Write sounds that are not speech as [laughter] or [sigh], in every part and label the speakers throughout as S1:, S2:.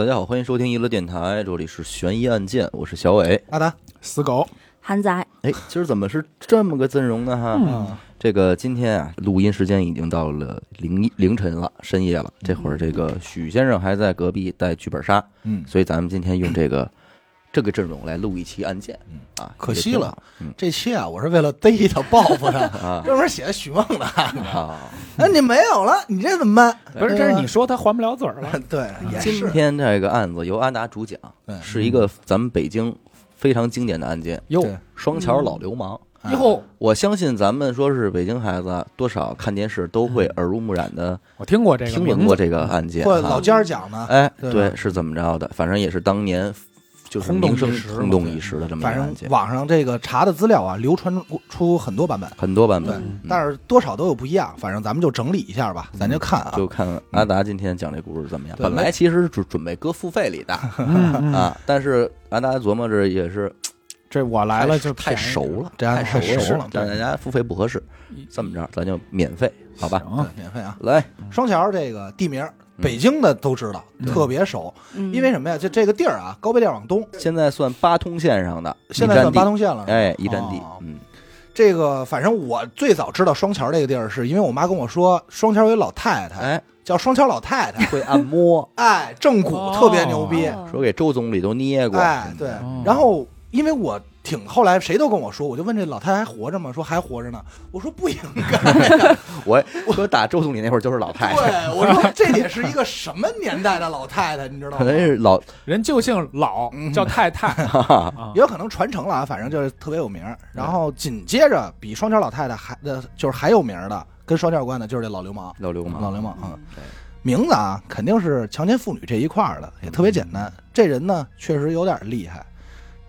S1: 大家好，欢迎收听娱乐电台，这里是悬疑案件，我是小伟。
S2: 阿达，
S3: 死狗，
S4: 韩仔，
S1: 哎，今儿怎么是这么个阵容呢？哈，
S3: 嗯
S1: 这个今天啊，录音时间已经到了凌凌晨了，深夜了。这会儿这个许先生还在隔壁带剧本杀，
S2: 嗯，
S1: 所以咱们今天用这个这个阵容来录一期案件。啊，
S2: 可惜了这期啊，我是为了逮他报复他，
S1: 啊 [laughs]
S2: 专门写的许梦的。
S1: 啊，
S2: 哎，你没有了，你这怎么办？
S3: 不是，这是你说他还不了嘴儿了。[laughs]
S2: 对，也
S1: 今。天这个案子由安达主讲，是一个咱们北京非常经典的案件
S3: 哟——
S1: 双桥老流氓。
S2: 啊
S3: 以后
S1: 我相信咱们说是北京孩子，多少看电视都会耳濡目染的 [laughs]
S3: 我听过这个
S1: 听，闻过这个案件。哈
S2: 或老家儿讲的，
S1: 哎，
S2: 对
S1: 对，是怎么着的？反正也是当年就是
S3: 轰动一时
S1: 轰动一时的这么一
S2: 反正
S1: 个案件，
S2: 网上这个查的资料啊，流传出很多版本，
S1: 很多版本。嗯，
S2: 但是多少都有不一样。反正咱们就整理一下吧，咱就看啊。
S1: 就看阿达今天讲这故事怎么样。
S2: 对
S1: 本来其实是准准备搁付费里的啊，但是阿达琢磨着也是
S3: 这我来了就
S1: 太熟了，
S2: 这样
S1: 太
S2: 太熟了
S1: 但大家付费不合适，这么着咱就免费，好吧？
S2: 对免费啊。
S1: 来，
S2: 双桥这个地名，
S1: 嗯
S2: 北京的都知道，
S3: 嗯。
S2: 特别熟。
S4: 嗯。
S2: 因为什么呀？就这个地儿啊，高碑店往东，
S1: 现在算八通线上的
S2: 现在算八通线了。
S1: 哎，一站地
S2: 哦，
S1: 嗯，
S2: 这个反正我最早知道双桥这个地儿，是因为我妈跟我说，双桥有老太太
S1: 哎，
S2: 叫双桥老太太，
S1: 会按摩，[laughs]
S2: 哎，正骨
S3: 哦
S2: 特别牛逼，
S4: 哦。
S1: 说给周总理都捏过，
S2: 哎，对。
S3: 哦。
S2: 然后因为我挺后来谁都跟我说，我就问这老太太还活着吗？说还活着呢。我说不应该，[laughs]
S1: 我我打周总理那会儿就是老太太，
S2: 对，我说这得是一个什么年代的老太太，你知道吗可？
S1: 能是老，
S3: 人就姓老
S2: 嗯，
S3: 叫太太 [laughs]
S1: 哈哈，
S3: 啊 [laughs]
S2: 也有可能传承了啊，反正就是特别有名。然后紧接着比双桥老太太还的，就是还有名的，跟双桥有关的，就是这老流氓。
S1: 老流氓，
S2: 老流氓啊，名字啊，肯定是强奸妇女这一块儿的，也特别简单。这人呢，确实有点厉害。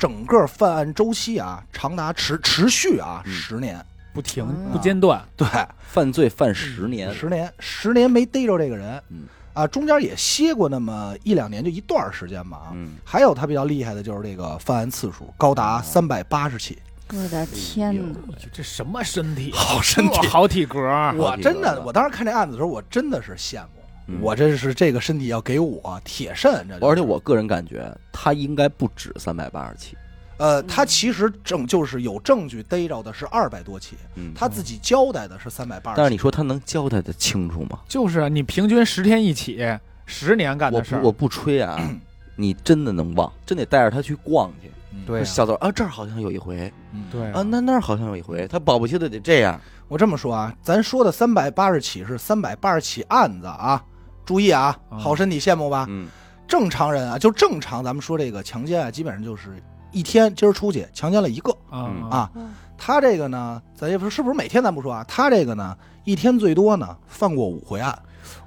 S2: 整个犯案周期啊，长达持持续啊
S1: 嗯。
S2: 十年，
S3: 不停
S4: 嗯。
S3: 不间断，
S2: 对，
S1: 犯罪犯十年，
S2: 十年，十年没逮着这个人，
S1: 嗯。
S2: 啊，中间也歇过那么一两年，就一段儿时间吧啊。
S1: 嗯，
S2: 还有他比较厉害的就是这个犯案次数高达三百八十起，
S4: 我的天哪！
S3: 这什么身体？
S2: 好身体。
S3: 好体格，
S2: 我真的，我当时看这案子的时候，我真的是羡慕。
S1: 嗯。
S2: 我这是这个身体要给我铁肾，这就是。
S1: 而且我个人感觉他应该不止三百八十起，
S2: 呃，他其实证就是有证据逮着的是二百多起，
S1: 嗯，
S2: 他自己交代的是三百八十。
S1: 但是你说他能交代的清楚吗？
S3: 就是啊你平均十天一起，十年干
S1: 我
S3: 的事儿。
S1: 不我，不吹啊，[clears throat] 你真的能忘，真得带着他去逛去。
S2: 嗯。
S3: 对啊。
S1: 小豆啊，这儿好像有一回。
S2: 嗯。
S3: 对
S1: 啊，那那儿好像有一回，他保不齐的得这样。
S2: 我这么说啊，咱说的三百八十起是三百八十起案子啊，注意啊，
S3: 啊。
S2: 好身体羡慕吧？
S1: 嗯，
S2: 正常人啊，就正常，咱们说这个强奸啊，基本上就是一天今儿出去强奸了一个。
S3: 啊
S1: 嗯。
S2: 啊。他这个呢，咱也不是是不是每天咱不说啊，他这个呢，一天最多呢犯过五回案，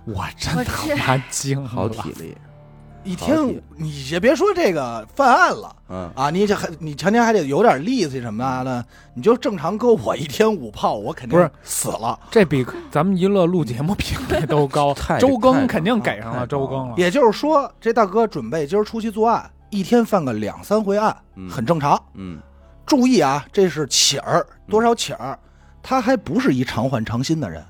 S3: 我真
S4: 我
S3: 他妈惊
S1: 好，体力，
S2: 一天你也别说这个犯案了。
S1: 嗯，
S2: 啊，你这还你前天还得有点力气什么的，你就正常搁我一天五炮，我肯定
S3: 不是
S2: 死了。
S3: 这比咱们娱乐录节目频率都高 [laughs]
S1: 太，
S3: 周更肯定给上了，周更了。
S2: 也就是说，这大哥准备今儿出去作案，一天犯个两三回案，
S1: 嗯
S2: 很正常。
S1: 嗯
S2: 注意啊，这是起儿，多少起儿？他还不是一常换常新的人，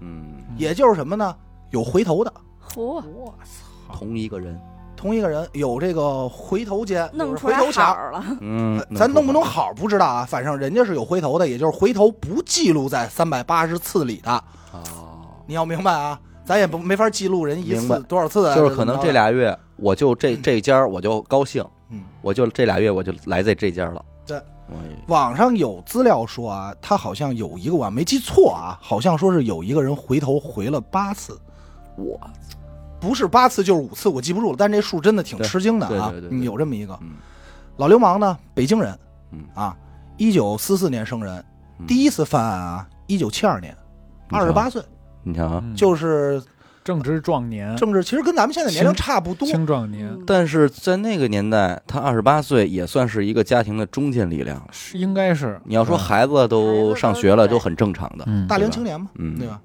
S1: 嗯，
S2: 也就是什么呢？有回头的，
S4: 嚯，
S3: 我操！
S1: 同一个人，
S2: 同一个人有这个回头奸，就是
S4: 弄出来
S2: 回头钱。
S4: 好了，
S1: 嗯
S2: 呃，咱弄不弄好不知道啊，反正人家是有回头的，也就是回头不记录在三百八十次里的。
S1: 哦，
S2: 你要明白啊，咱也不没法记录人一
S1: 明白。
S2: 次多少次啊，
S1: 就是可能这俩月我就这这家儿我就高兴，
S2: 嗯，
S1: 我就这俩月我就来在这家了。
S2: 对。
S1: 哎，
S2: 网上有资料说啊，他好像有一个我没记错啊，好像说是有一个人回头回了八次，
S1: 我
S2: 不是八次就是五次，我记不住了，但这数真的挺吃惊的啊，有这么一个。
S1: 嗯。
S2: 老流氓呢，北京人，
S1: 嗯。
S2: 啊，一九四四年生人，
S1: 嗯。
S2: 第一次犯案啊，一九七二年，二十八岁，
S1: 你看啊，
S3: 嗯。
S2: 就是
S3: 正值壮年，
S2: 正值，其实跟咱们现在年龄差不多，
S3: 青壮年。
S1: 但是在那个年代，他二十八岁也算是一个家庭的中坚力量。
S3: 应该是。
S1: 你要说
S2: 嗯
S1: 孩子都上学了，都很正常的。
S3: 嗯。
S2: 大龄青年嘛，
S1: 嗯。
S2: 对吧？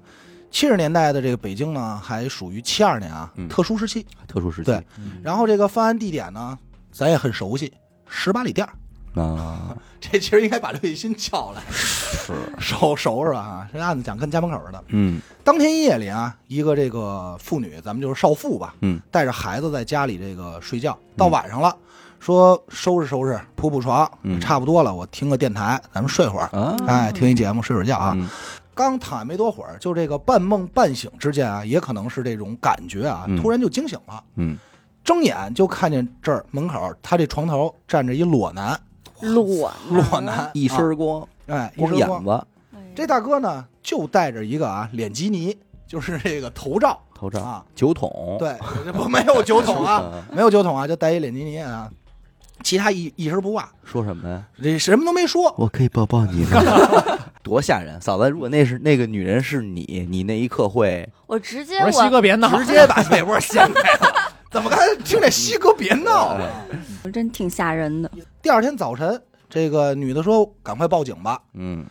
S2: 七十年代的这个北京呢，还属于七二年啊，
S1: 嗯
S2: 特殊时期。
S1: 特殊时期，
S2: 对然后这个犯案地点呢，咱也很熟悉，十八里店儿
S1: 啊，[laughs]
S2: 这其实应该把刘雨欣叫来，[laughs]
S1: 是，
S2: 收收拾吧啊！这案子讲跟家门口似的。
S1: 嗯
S2: 当天夜里啊，一个这个妇女，咱们就是少妇吧，
S1: 嗯
S2: 带着孩子在家里这个睡觉，到晚上了，说收拾收拾，铺铺床，
S1: 嗯
S2: 差不多了，我听个电台，咱们睡会儿。
S1: 啊，
S2: 哎，听一节目睡会儿觉啊。
S1: 嗯
S2: 刚躺没多会儿，就这个半梦半醒之间啊，也可能是这种感觉啊，
S1: 嗯
S2: 突然就惊醒了，
S1: 嗯，
S2: 睁眼就看见这儿门口，他这床头站着一裸男，
S4: 裸 [laughs]
S2: 裸男，
S1: 一
S2: 啊
S1: 身光，
S2: 哎，一
S1: 光
S2: 身光。
S1: 眼子，
S2: 这大哥呢，就戴着一个啊脸基尼，就是这个头罩
S1: 头罩
S2: 啊，
S1: 酒桶，
S2: 对，这不没有酒桶啊，[laughs]
S1: 啊，
S2: 没有酒桶啊，就戴一脸基尼啊，其他一一身不挂，
S1: 说什么呀？
S2: 这什么都没说。
S1: 我可以抱抱你吗？[laughs] 多吓人！嫂子，如果那是那个女人是你，你那一刻会
S4: 我直接
S3: 我说西哥别闹，
S2: 直接把被窝掀开了。怎么刚才听这西哥别闹了？
S4: 我 [laughs] 真挺吓人的。
S2: 第二天早晨，这个女的说：“赶快报警吧。
S1: 嗯”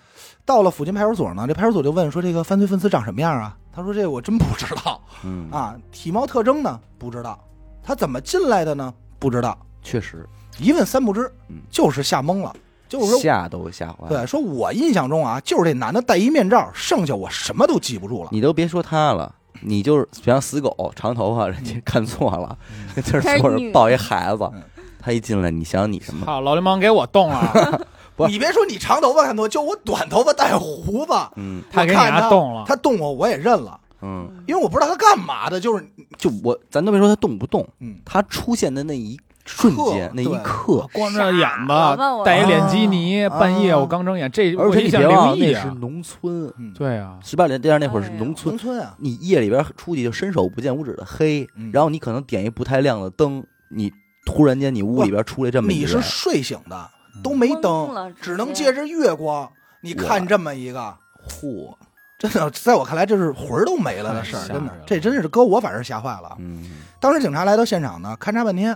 S2: 到了附近派出所呢，这派出所就问说：“这个犯罪分子长什么样啊？”他说：“这个我真不知道
S1: 嗯，
S2: 啊，体貌特征呢不知道，他怎么进来的呢不知道，
S1: 确实
S2: 一问三不知
S1: 嗯，
S2: 就是吓懵了。就是说，
S1: 吓都吓坏了。
S2: 对，说我印象中啊，就是这男的戴一面罩，剩下我什么都记不住了。
S1: 你都别说他了，你就是像死狗，长头发，人家看错了，跟这儿
S4: 他是女
S1: 坐着抱一孩子
S2: 嗯，
S1: 他一进来，你想你什么？
S3: 好，老流氓给我动 [laughs] 了，
S1: 不
S2: 你别说你长头发看多，就我短头发带胡子，
S1: 嗯
S3: 他给你动了，
S2: 他动我我也认了，
S1: 嗯，
S2: 因为我不知道他干嘛的，就是
S1: 就我，咱都别说他动不动，
S2: 嗯，
S1: 他出现的那一瞬间，那一刻，
S3: 光着眼
S4: 吧
S3: 戴一脸基尼，
S2: 啊
S3: 半夜我刚睁眼，这
S1: 而且你
S3: 想
S1: 别忘了那是农村，
S2: 嗯，
S3: 对啊，
S1: 十八点第二那会儿是农村
S2: 农，村啊，
S1: 你夜里边出去就伸手不见五指的黑
S2: 嗯，
S1: 然后你可能点一不太亮的灯，你突然间你屋里边出来这么一
S2: 你是，睡醒的，都没灯只能借着月光，你看这么一个，
S1: 嚯，
S2: 真的，在我看来这是魂儿都没了的事儿，真的这真是搁我反正吓坏了。
S1: 嗯
S2: 当时警察来到现场呢，勘察半天，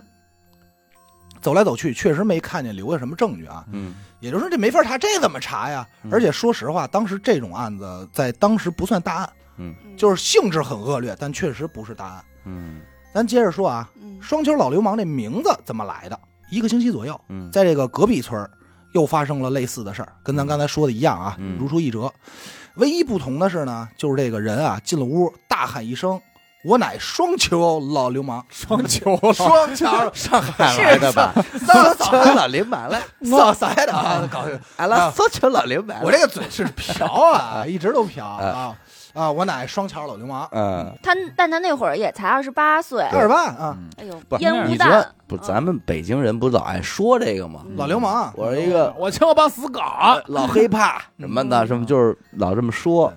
S2: 走来走去，确实没看见留下什么证据啊。
S1: 嗯
S2: 也就是说，这没法查，这怎么查呀？
S1: 嗯
S2: 而且说实话，当时这种案子在当时不算大案，
S1: 嗯
S2: 就是性质很恶劣，但确实不是大案。
S1: 嗯
S2: 咱接着说啊，
S4: 嗯
S2: 双球老流氓这名字怎么来的？一个星期左右，
S1: 嗯，
S2: 在这个隔壁村儿又发生了类似的事儿，跟咱刚才说的一样啊，
S1: 嗯
S2: 如出一辙。唯一不同的是呢，就是这个人啊进了屋，大喊一声：“我乃双球老流氓！[laughs] ”
S3: 双球，
S2: 双球 [laughs]
S1: 上海来的吧？
S2: 双
S1: 球老流氓来，
S2: 骚塞的啊！搞
S1: 俺拉双球老流氓，
S2: 我这个嘴是瓢啊，[laughs] 一直都瓢啊啊！我乃双桥老流氓，
S1: 嗯，
S4: 他但他那会儿也才二十八岁，
S2: 二十八啊，
S4: 哎呦烟雾弹，
S1: 不咱们北京人不老爱说这个吗？
S2: 老流氓，
S1: 我是一个
S3: 我请我帮死狗，
S1: 老黑怕什么的，什么就是老这么说。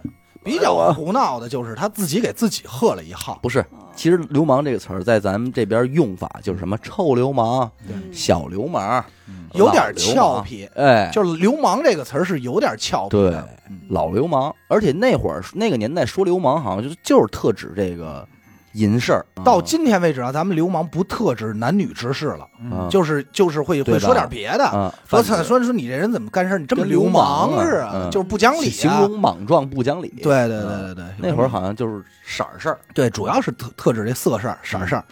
S2: 比较胡闹的就是他自己给自己喝了一号，
S1: 不是，其实“流氓”这个词儿在咱们这边用法就是什么臭流氓、
S4: 嗯
S1: 小流氓，
S2: 有点俏皮，
S1: 哎，
S2: 就是“流氓”这个词儿是有点俏皮
S1: 对老流氓。而且那会儿那个年代说流氓，好像就是就是特指这个淫事儿。
S2: 到今天为止啊，咱们流氓不特指男女之事了，
S1: 嗯
S2: 就是就是会
S1: 对吧
S2: 会说点别的，
S1: 啊，
S2: 说说说你这人怎么干事你这么
S1: 跟流氓啊
S2: 似啊，
S1: 嗯
S2: 就是不讲理啊。
S1: 形容莽撞不讲理。
S2: 对对对
S1: 嗯
S2: 对对，
S1: 那会儿好像就是色儿事儿。
S2: 对，主要是特特指这色事儿色儿事儿。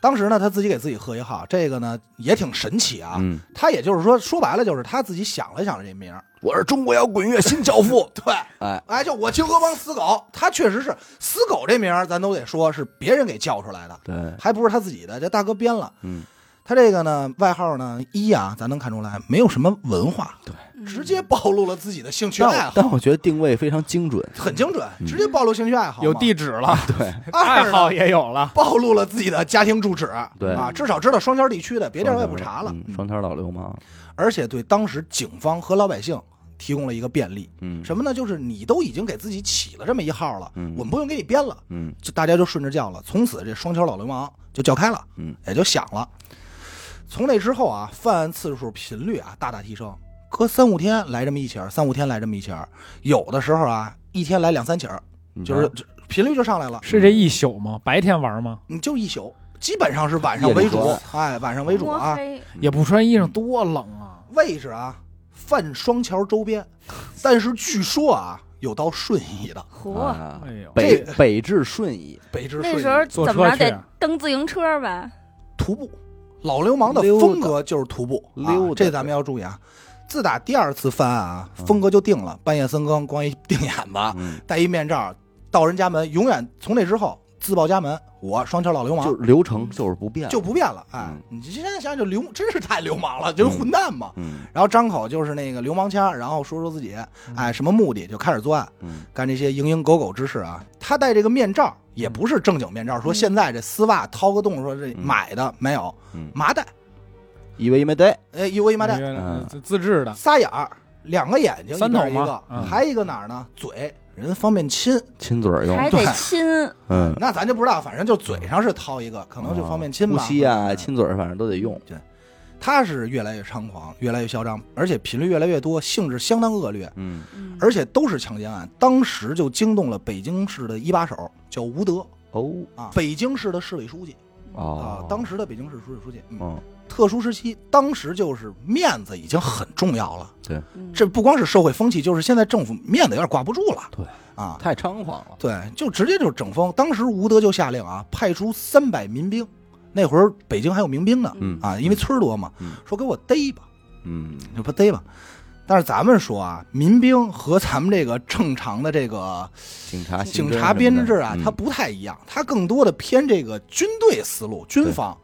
S2: 当时呢，他自己给自己喝一号，这个呢也挺神奇啊。
S1: 嗯，
S2: 他也就是说，说白了就是他自己想了想这名儿，
S1: 我是中国摇滚乐新教父。[laughs]
S2: 对，
S1: 哎，
S2: 哎，就我清河帮死狗，他确实是死狗这名儿，咱都得说是别人给叫出来的，
S1: 对，
S2: 还不是他自己的，这大哥编了。
S1: 嗯，
S2: 他这个呢，外号呢一啊，咱能看出来没有什么文化，
S1: 对，
S2: 直接暴露了自己的兴趣爱好，
S1: 但但我觉得定位非常精准。
S2: 很精准，
S1: 嗯。
S2: 直接暴露兴趣爱好，
S3: 有地址了，[laughs]
S1: 对，
S3: 爱好也有了，
S2: 暴露了自己的家庭住址，
S1: 对。
S2: 啊，至少知道双桥地区的，别地儿我也不查了，
S1: 嗯双桥老流氓。
S2: 而且对当时警方和老百姓提供了一个便利，
S1: 嗯，
S2: 什么呢？就是你都已经给自己起了这么一号了，
S1: 嗯。
S2: 我们不用给你编了，
S1: 嗯。
S2: 就大家就顺着叫了，从此这双桥老流氓就叫开了，
S1: 嗯，
S2: 也就响了。从那之后啊，犯案次数频率啊大大提升，隔三五天来这么一起儿，三五天来这么一起儿，有的时候啊一天来两三起儿，就是频率就上来了，
S3: 是这一宿吗？白天玩吗？
S2: 你就一宿，基本上是晚上为主哎，晚上为主啊。
S3: 也不穿衣裳，多冷啊！
S2: 位置啊，泛双桥周边，但是据说啊，有到顺义的，
S4: 嚯，
S1: 啊
S3: 哎呦，
S1: 北北至顺义，
S2: 北至顺义
S4: 那时候怎么着得蹬自行车吧？
S2: 徒步，老流氓的风格就是徒步，啊
S1: 溜达。
S2: 这咱们要注意啊。自打第二次犯案啊，风格就定了，半夜三更光一腚眼子，
S1: 嗯，
S2: 戴一面罩，到人家门，永远从那之后自报家门，我双桥老流氓。
S1: 就流程就是不变，
S2: 就不变了。哎
S1: 嗯，
S2: 你现在想想，就流真是太流氓了，就是混蛋嘛。
S1: 嗯。
S2: 然后张口就是那个流氓腔，然后说说自己，哎，什么目的就开始作案，
S1: 嗯。
S2: 干这些蝇营狗苟之事啊。他戴这个面罩也不是正经面罩，说现在这丝袜掏个洞，说这
S1: 嗯。
S2: 买的没有，
S1: 嗯，
S2: 麻袋，
S1: 以为没得，
S2: 哎，一窝一麻袋，
S1: 嗯。
S3: 自自制的，
S2: 仨眼儿，两个眼睛，
S3: 三头
S2: 一个，
S3: 嗯。
S2: 还一个哪儿呢？嘴，人方便亲。
S1: 亲嘴儿用，
S4: 还得亲，
S1: 嗯，
S2: 那咱就不知道，反正就嘴上是掏一个，可能就方便亲吧。
S1: 呼吸啊、
S2: 嗯
S1: 亲嘴儿，反正都得用，对。
S2: 他是越来越猖狂，越来越嚣张，而且频率越来越多，性质相当恶劣，
S1: 嗯。
S4: 嗯。
S2: 而且都是强奸案。当时就惊动了北京市的一把手，叫吴德。
S1: 哦。
S2: 啊，北京市的市委书记。啊
S1: 哦，，
S2: 当时的北京市市委书记。嗯，
S1: 嗯
S2: 特殊时期，当时就是面子已经很重要了。
S4: 对
S2: 这不光是社会风气，就是现在政府面子有点挂不住了。
S1: 对
S2: 啊，
S1: 太猖狂了，
S2: 对，就直接就是整风。当时吴德就下令啊，派出三百民兵，那会儿北京还有民兵呢，
S1: 嗯
S2: 啊，因为村儿多嘛，
S1: 嗯
S2: 说给我逮吧，
S1: 嗯
S2: 就不逮吧。但是咱们说啊，民兵和咱们这个正常的这个
S1: 警察
S2: 警察编制啊，
S1: 嗯
S2: 它不太一样，它更多的偏这个军队思路、军方。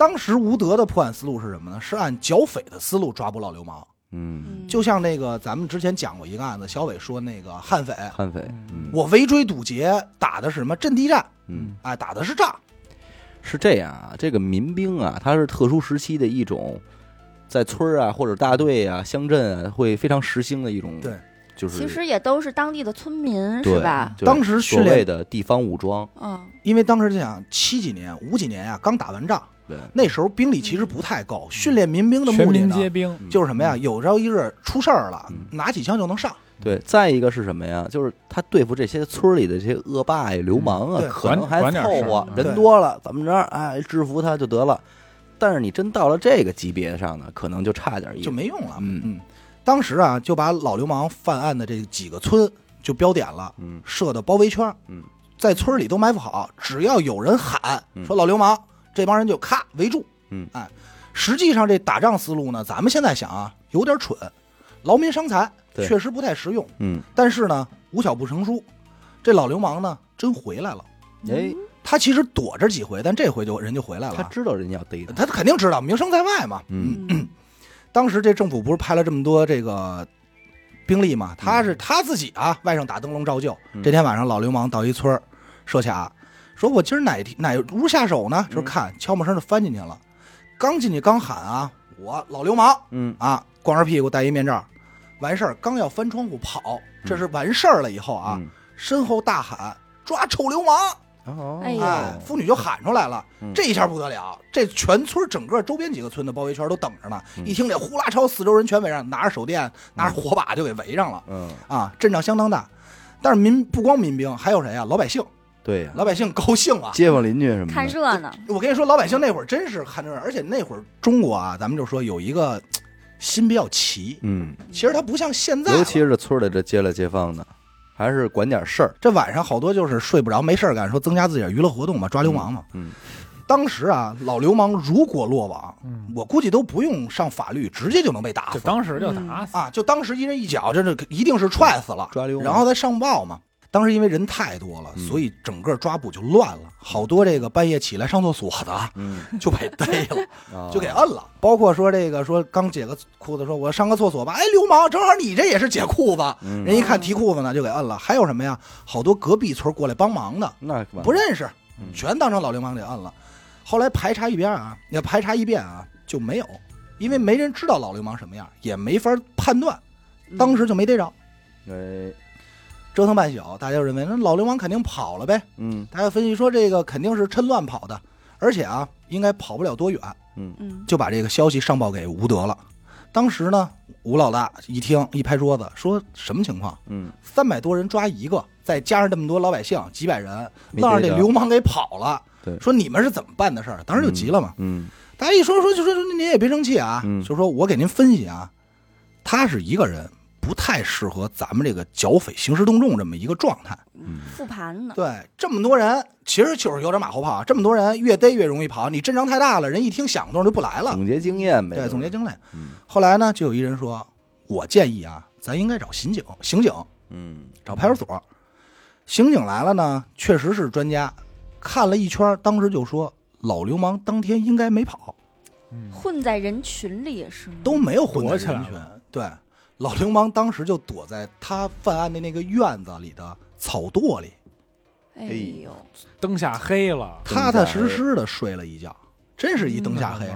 S1: 嗯
S2: 当时吴德的破案思路是什么呢？是按剿匪的思路抓捕老流氓，
S1: 嗯，
S2: 就像那个咱们之前讲过一个案子，小伟说那个悍匪，
S1: 悍匪，嗯。
S2: 我围追堵截，打的是什么阵地战？
S1: 嗯。
S2: 哎，打的是仗。
S1: 是这样啊，这个民兵啊，它是特殊时期的一种，在村儿啊或者大队啊、乡镇啊会非常时兴的一种，
S2: 对，
S1: 就是
S4: 其实也都是当地的村民是吧？
S2: 当时训练，
S1: 的地方武装，
S4: 嗯。
S2: 因为当时就想七几年、五几年呀、刚打完仗，
S1: 对，
S2: 那时候兵力其实不太够，训练民兵的目的呢，
S3: 皆兵，
S1: 嗯。
S2: 就是什么呀？有朝一日出事儿了
S1: 嗯，
S2: 拿起枪就能上。
S1: 对，再一个是什么呀？就是他对付这些村里的这些恶霸呀、流氓啊，可能还凑合人多了怎么着，哎，制服他就得了。但是你真到了这个级别上呢，可能就差点意思，
S2: 就没用了。
S1: 嗯。
S2: 嗯，当时啊，就把老流氓犯案的这几个村就标点了，
S1: 嗯。
S2: 设的包围圈，
S1: 嗯，
S2: 在村里都埋伏好，只要有人喊
S1: 嗯。
S2: 说老流氓，这帮人就咔围住。
S1: 嗯，
S2: 哎，实际上这打仗思路呢，咱们现在想啊，有点蠢，劳民伤财，确实不太实用。
S1: 嗯，
S2: 但是呢，无巧不成书，这老流氓呢真回来了。
S1: 哎，
S2: 他其实躲着几回，但这回就人就回来了。
S1: 他知道人家要逮他，
S2: 他肯定知道，名声在外嘛。
S1: 嗯
S4: 嗯 [clears throat]
S2: 当时这政府不是派了这么多这个兵力嘛？他
S1: 嗯
S2: 是他自己啊，外甥打灯笼照旧。这天晚上，老流氓到一村儿设卡，说我今儿哪天哪屋下手呢？
S1: 嗯。
S2: 就是看悄没声就翻进去了。刚进去刚喊啊，我老流氓
S1: 嗯。
S2: 啊，光着屁股戴一面罩，完事儿刚要翻窗户跑，这是完事儿了以后啊，
S1: 嗯。
S2: 身后大喊抓臭流氓！
S1: 哦。
S4: 哎
S2: 妇女就喊出来了，
S1: 嗯。
S2: 这一下不得了，这全村整个周边几个村的包围圈都等着呢。
S1: 嗯。
S2: 一听这呼啦超，四周人全围上，拿着手电，拿着火把就给围上了。
S1: 嗯，
S2: 啊，阵仗相当大。但是民不光民兵，还有谁啊？老百姓，
S1: 对呀，
S2: 老百姓高兴啊！
S1: 街坊邻居什么的，
S4: 看热闹，
S2: 我跟你说，老百姓那会儿真是看热闹，而且那会儿中国啊，咱们就说有一个心比较齐，
S1: 嗯，
S2: 其实他不像现在，
S1: 尤其是村里这街来街坊的，还是管点事儿，
S2: 这晚上好多就是睡不着，没事儿干，说增加自己的娱乐活动嘛，抓流氓嘛。
S1: 嗯
S2: 当时啊，老流氓如果落网，
S3: 嗯，
S2: 我估计都不用上法律，直接就能被打死。
S3: 就当时就打死，
S2: 啊！就当时一人一脚，这这一定是踹死了，
S1: 抓流氓。
S2: 然后再上报嘛。当时因为人太多了，
S1: 嗯
S2: 所以整个抓捕就乱了，好多这个半夜起来上厕所的
S1: 嗯，[laughs]
S2: 就被逮了，[laughs]
S1: 啊
S2: 就给摁了。包括说这个说刚解个裤子，说我上个厕所吧，哎，流氓，正好你这也是解裤子，
S1: 嗯
S2: 人一看提裤子呢，就给摁了。还有什么呀？好多隔壁村过来帮忙的，
S1: 那
S2: 不认识，
S1: 嗯
S2: 全当成老流氓给摁了。后来排查一遍啊，要排查一遍啊，就没有，因为没人知道老流氓什么样，也没法判断，当时就没逮着。
S1: 哎，
S2: 折腾半宿，大家就认为那老流氓肯定跑了呗。
S1: 嗯
S2: 大家分析说这个肯定是趁乱跑的，而且啊，应该跑不了多远，
S4: 嗯
S2: 就把这个消息上报给吴德了。当时呢，吴老大一听一拍桌子，说什么情况？
S1: 嗯，
S2: 三百多人抓一个，再加上这么多老百姓几百人，
S1: 没
S2: 愣让这流氓给跑了。
S1: 对
S2: 说你们是怎么办的事儿？当时就急了嘛。
S1: 嗯
S2: 大家一说说就说您也别生气啊，
S1: 嗯
S2: 就说我给您分析啊，他是一个人，不太适合咱们这个剿匪兴师动众这么一个状态。
S1: 嗯
S4: 复盘呢？
S2: 对，这么多人，其实就是有点马后炮啊。这么多人越逮越容易跑，你阵仗太大了，人一听响动就不来了。
S1: 总结经验呗。
S2: 对，总结经验。
S1: 嗯
S2: 后来呢，就有一人说，我建议啊，咱应该找刑警，刑警
S1: 嗯
S2: 找派出所。刑警来了呢，确实是专家，看了一圈，当时就说老流氓当天应该没跑，
S3: 嗯
S4: 混在人群里是吗？
S2: 都没有混在人群。对，老流氓当时就躲在他犯案的那个院子里的草垛里，
S4: 哎呦，
S3: 灯下黑了，
S2: 踏踏实实的睡了一觉，真是一灯下黑。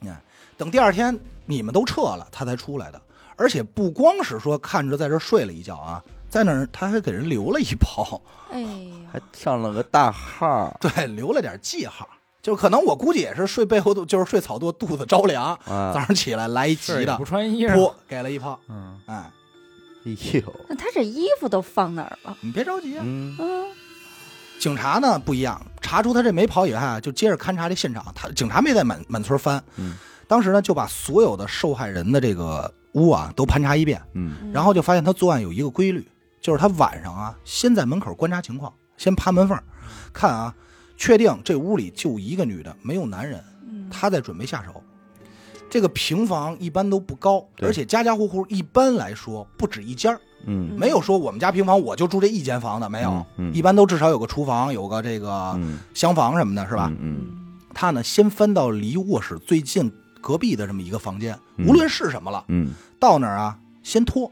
S3: 你看，
S2: 等第二天你们都撤了，他才出来的。而且不光是说看着在这睡了一觉啊，在那儿他还给人留了一包，
S4: 哎呦，
S1: 还上了个大号
S2: 对，留了点记号。就可能我估计也是睡背后肚，就是睡草垛，肚子着凉，早
S1: 啊！[laughs]
S2: 上起来来一急的
S3: 是也不，穿衣裳，
S2: 噗给了一炮。
S3: 嗯，
S2: 哎，
S1: 哎呦，
S4: 那他这衣服都放哪儿了？
S2: 你别着急啊。
S1: 嗯
S4: 嗯，
S2: 警察呢不一样，查出他这没跑以外啊，就接着勘察这现场。他警察没在满满村翻，
S1: 嗯
S2: 当时呢就把所有的受害人的这个屋啊都盘查一遍，
S1: 嗯
S4: 嗯
S2: 然后就发现他作案有一个规律，就是他晚上啊先在门口观察情况，先趴门缝儿看啊，确定这屋里就一个女的，没有男人，
S4: 嗯。
S2: 他在准备下手。这个平房一般都不高，而且家家户户一般来说不止一间儿，
S1: 嗯。
S2: 没有说我们家平房我就住这一间房的，没有，
S1: 嗯嗯。
S2: 一般都至少有个厨房，有个这个
S1: 嗯。
S2: 厢房什么的，是吧？
S1: 嗯
S4: 嗯。
S2: 他呢先翻到离卧室最近隔壁的这么一个房间，
S1: 嗯。
S2: 无论是什么了，
S1: 嗯。
S2: 到那儿啊先脱，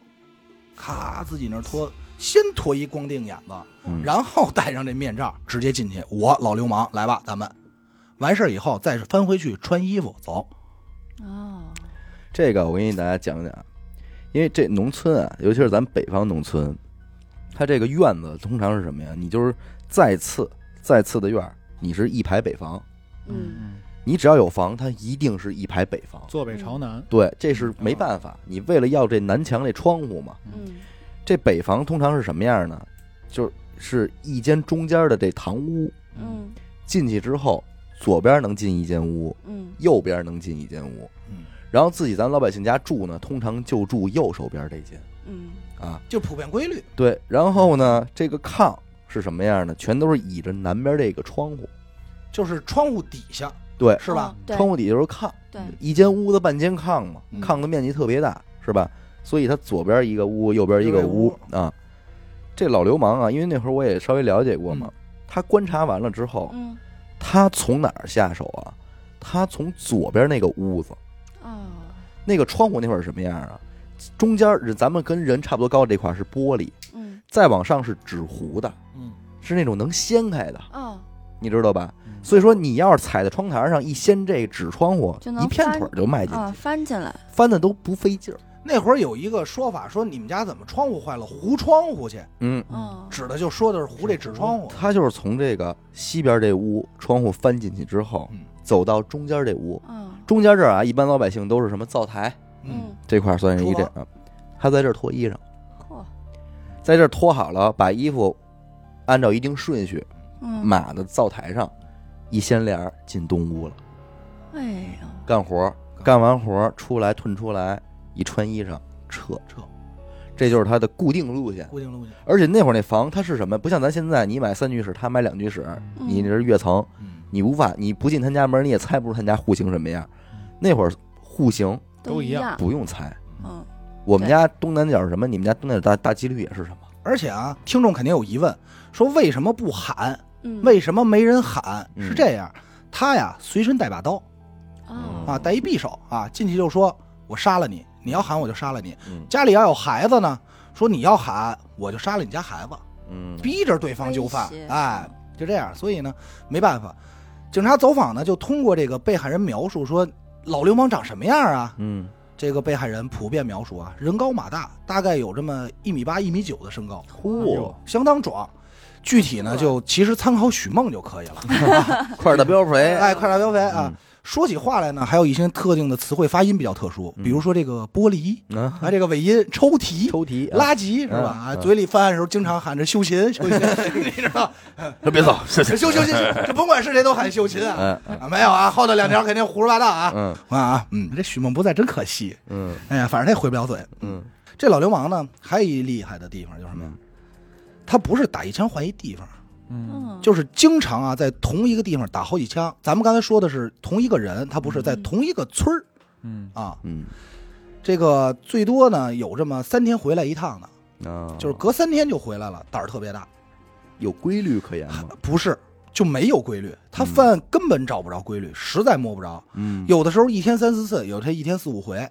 S2: 咔自己那儿脱，先脱一光腚眼子，
S1: 嗯，
S2: 然后戴上这面罩，直接进去。我老流氓来吧，咱们完事儿以后再翻回去穿衣服走。
S4: 哦，
S1: 这个我给大家讲讲，因为这农村啊，尤其是咱北方农村，它这个院子通常是什么呀？你就是再次再次的院儿，你是一排北房，
S4: 嗯
S3: 嗯，
S1: 你只要有房，它一定是一排北房。
S3: 坐北朝南，
S1: 对，这是没办法，你为了要这南墙这窗户嘛，
S4: 嗯
S1: 这北房通常是什么样呢？就是一间中间的这堂屋，
S4: 嗯。
S1: 进去之后，左边能进一间屋，
S4: 嗯。
S1: 右边能进一间屋，
S2: 嗯，
S1: 然后自己咱老百姓家住呢，通常就住右手边这间。
S4: 嗯。
S1: 啊。
S2: 就普遍规律。
S1: 对，然后呢，这个炕是什么样的？全都是倚着南边这个窗户，
S2: 就是窗户底下
S1: 对，
S2: 是吧？
S1: 窗户底下就是炕，
S4: 对，
S1: 一间屋子半间炕嘛，
S2: 嗯。
S1: 炕的面积特别大，是吧？所以它左边一个屋，右边一个屋。啊。这老流氓啊，因为那会儿我也稍微了解过嘛，他观察完了之后，
S4: 嗯。
S1: 他从哪儿下手啊？他从左边那个屋子，
S4: 哦。
S1: 那个窗户那会儿什么样啊？中间儿咱们跟人差不多高这块是玻璃，
S4: 嗯。
S1: 再往上是纸糊的，
S2: 嗯，
S1: 是那种能掀开的，
S4: 哦，
S1: 你知道吧？
S3: 嗯。
S1: 所以说你要是踩在窗台上一掀这纸窗户一片腿就迈进
S4: 啊，
S1: 去，
S4: 翻进来，
S1: 翻的都不费劲儿。
S2: 那会儿有一个说法，说你们家怎么窗户坏了，糊窗户去，
S1: 嗯，
S4: 哦，
S2: 指的就说的是糊这纸窗户。
S1: 他就是从这个西边这屋窗户翻进去之后
S2: 嗯，
S1: 走到中间这屋，
S4: 嗯。
S1: 中间这儿啊，一般老百姓都是什么灶台
S4: 嗯，
S1: 这块儿算是一
S2: 厨房
S1: 这啊，他在这儿脱衣裳，
S4: 嚯，
S1: 在这儿脱好了，把衣服按照一定顺序
S4: 嗯，
S1: 码到灶台上，一掀帘儿进东屋了，
S4: 哎呦，
S1: 干活儿，干完活儿出来褪出来，一穿衣裳撤
S2: 撤，
S1: 这就是他的固定路线。
S2: 固定路线。
S1: 而且那会儿那房它是什么？不像咱现在，你买三居室，他买两居室，
S4: 嗯
S1: 你这是跃层，
S2: 嗯，
S1: 你无法，你不进他家门，你也猜不出他家户型什么样。那会儿户型
S3: 都一样
S1: 不用猜，
S4: 嗯
S1: 我们家东南角是什么？你们家东南角大大几率也是什么？
S2: 而且啊，听众肯定有疑问，说为什么不喊？
S4: 嗯，
S2: 为什么没人喊？
S1: 嗯
S2: 是这样，他呀随身带把刀
S4: 哦
S2: 啊，带一匕首啊，进去就说我杀了你，你要喊我就杀了你。
S1: 嗯
S2: 家里要有孩子呢，说你要喊我就杀了你家孩子，
S1: 嗯
S2: 逼着对方就范
S4: 威胁，
S2: 哎，就这样。所以呢，没办法，警察走访呢就通过这个被害人描述说老流氓长什么样啊？
S1: 嗯
S2: 这个被害人普遍描述啊，人高马大，大概有这么一米八、一米九的身高，
S1: 嚯，
S2: 相当壮。具体呢，就其实参考许梦就可以了。[laughs]
S1: 块大膘肥，
S2: 哎，快点标肥啊！
S1: 嗯
S2: 说起话来呢，还有一些特定的词汇发音比较特殊，比如说这个玻璃
S1: 嗯，
S2: 啊，这个尾音抽提、
S1: 抽题，啊
S2: 垃圾是吧？啊，
S1: 嗯
S2: 嘴里犯案的时候经常喊着修琴，修琴，[laughs] 你知道？
S1: 别走，
S2: 修修修琴，[laughs] 这甭管是谁都喊修琴啊。啊，没有啊，后头两条肯定胡说八道啊。
S1: 嗯
S2: 啊啊，嗯，这许梦不在真可惜。
S1: 嗯
S2: 哎呀，反正他也回不了嘴。
S1: 嗯
S2: 这老流氓呢，还有一厉害的地方就是什么呀？他不是打一枪换一地方，
S3: 嗯
S4: 嗯，
S2: 就是经常啊在同一个地方打好几枪。咱们刚才说的是同一个人，他不是在
S4: 嗯
S2: 同一个村儿
S3: 嗯
S2: 啊。
S1: 嗯
S2: 这个最多呢有这么三天回来一趟的，
S1: 啊，
S2: 就是隔三天就回来了，胆儿特别大。
S1: 有规律可言吗？
S2: 不是，就没有规律，他
S1: 嗯
S2: 犯案根本找不着规律，实在摸不着。
S1: 嗯，
S2: 有的时候一天三四次，有的一天四五回，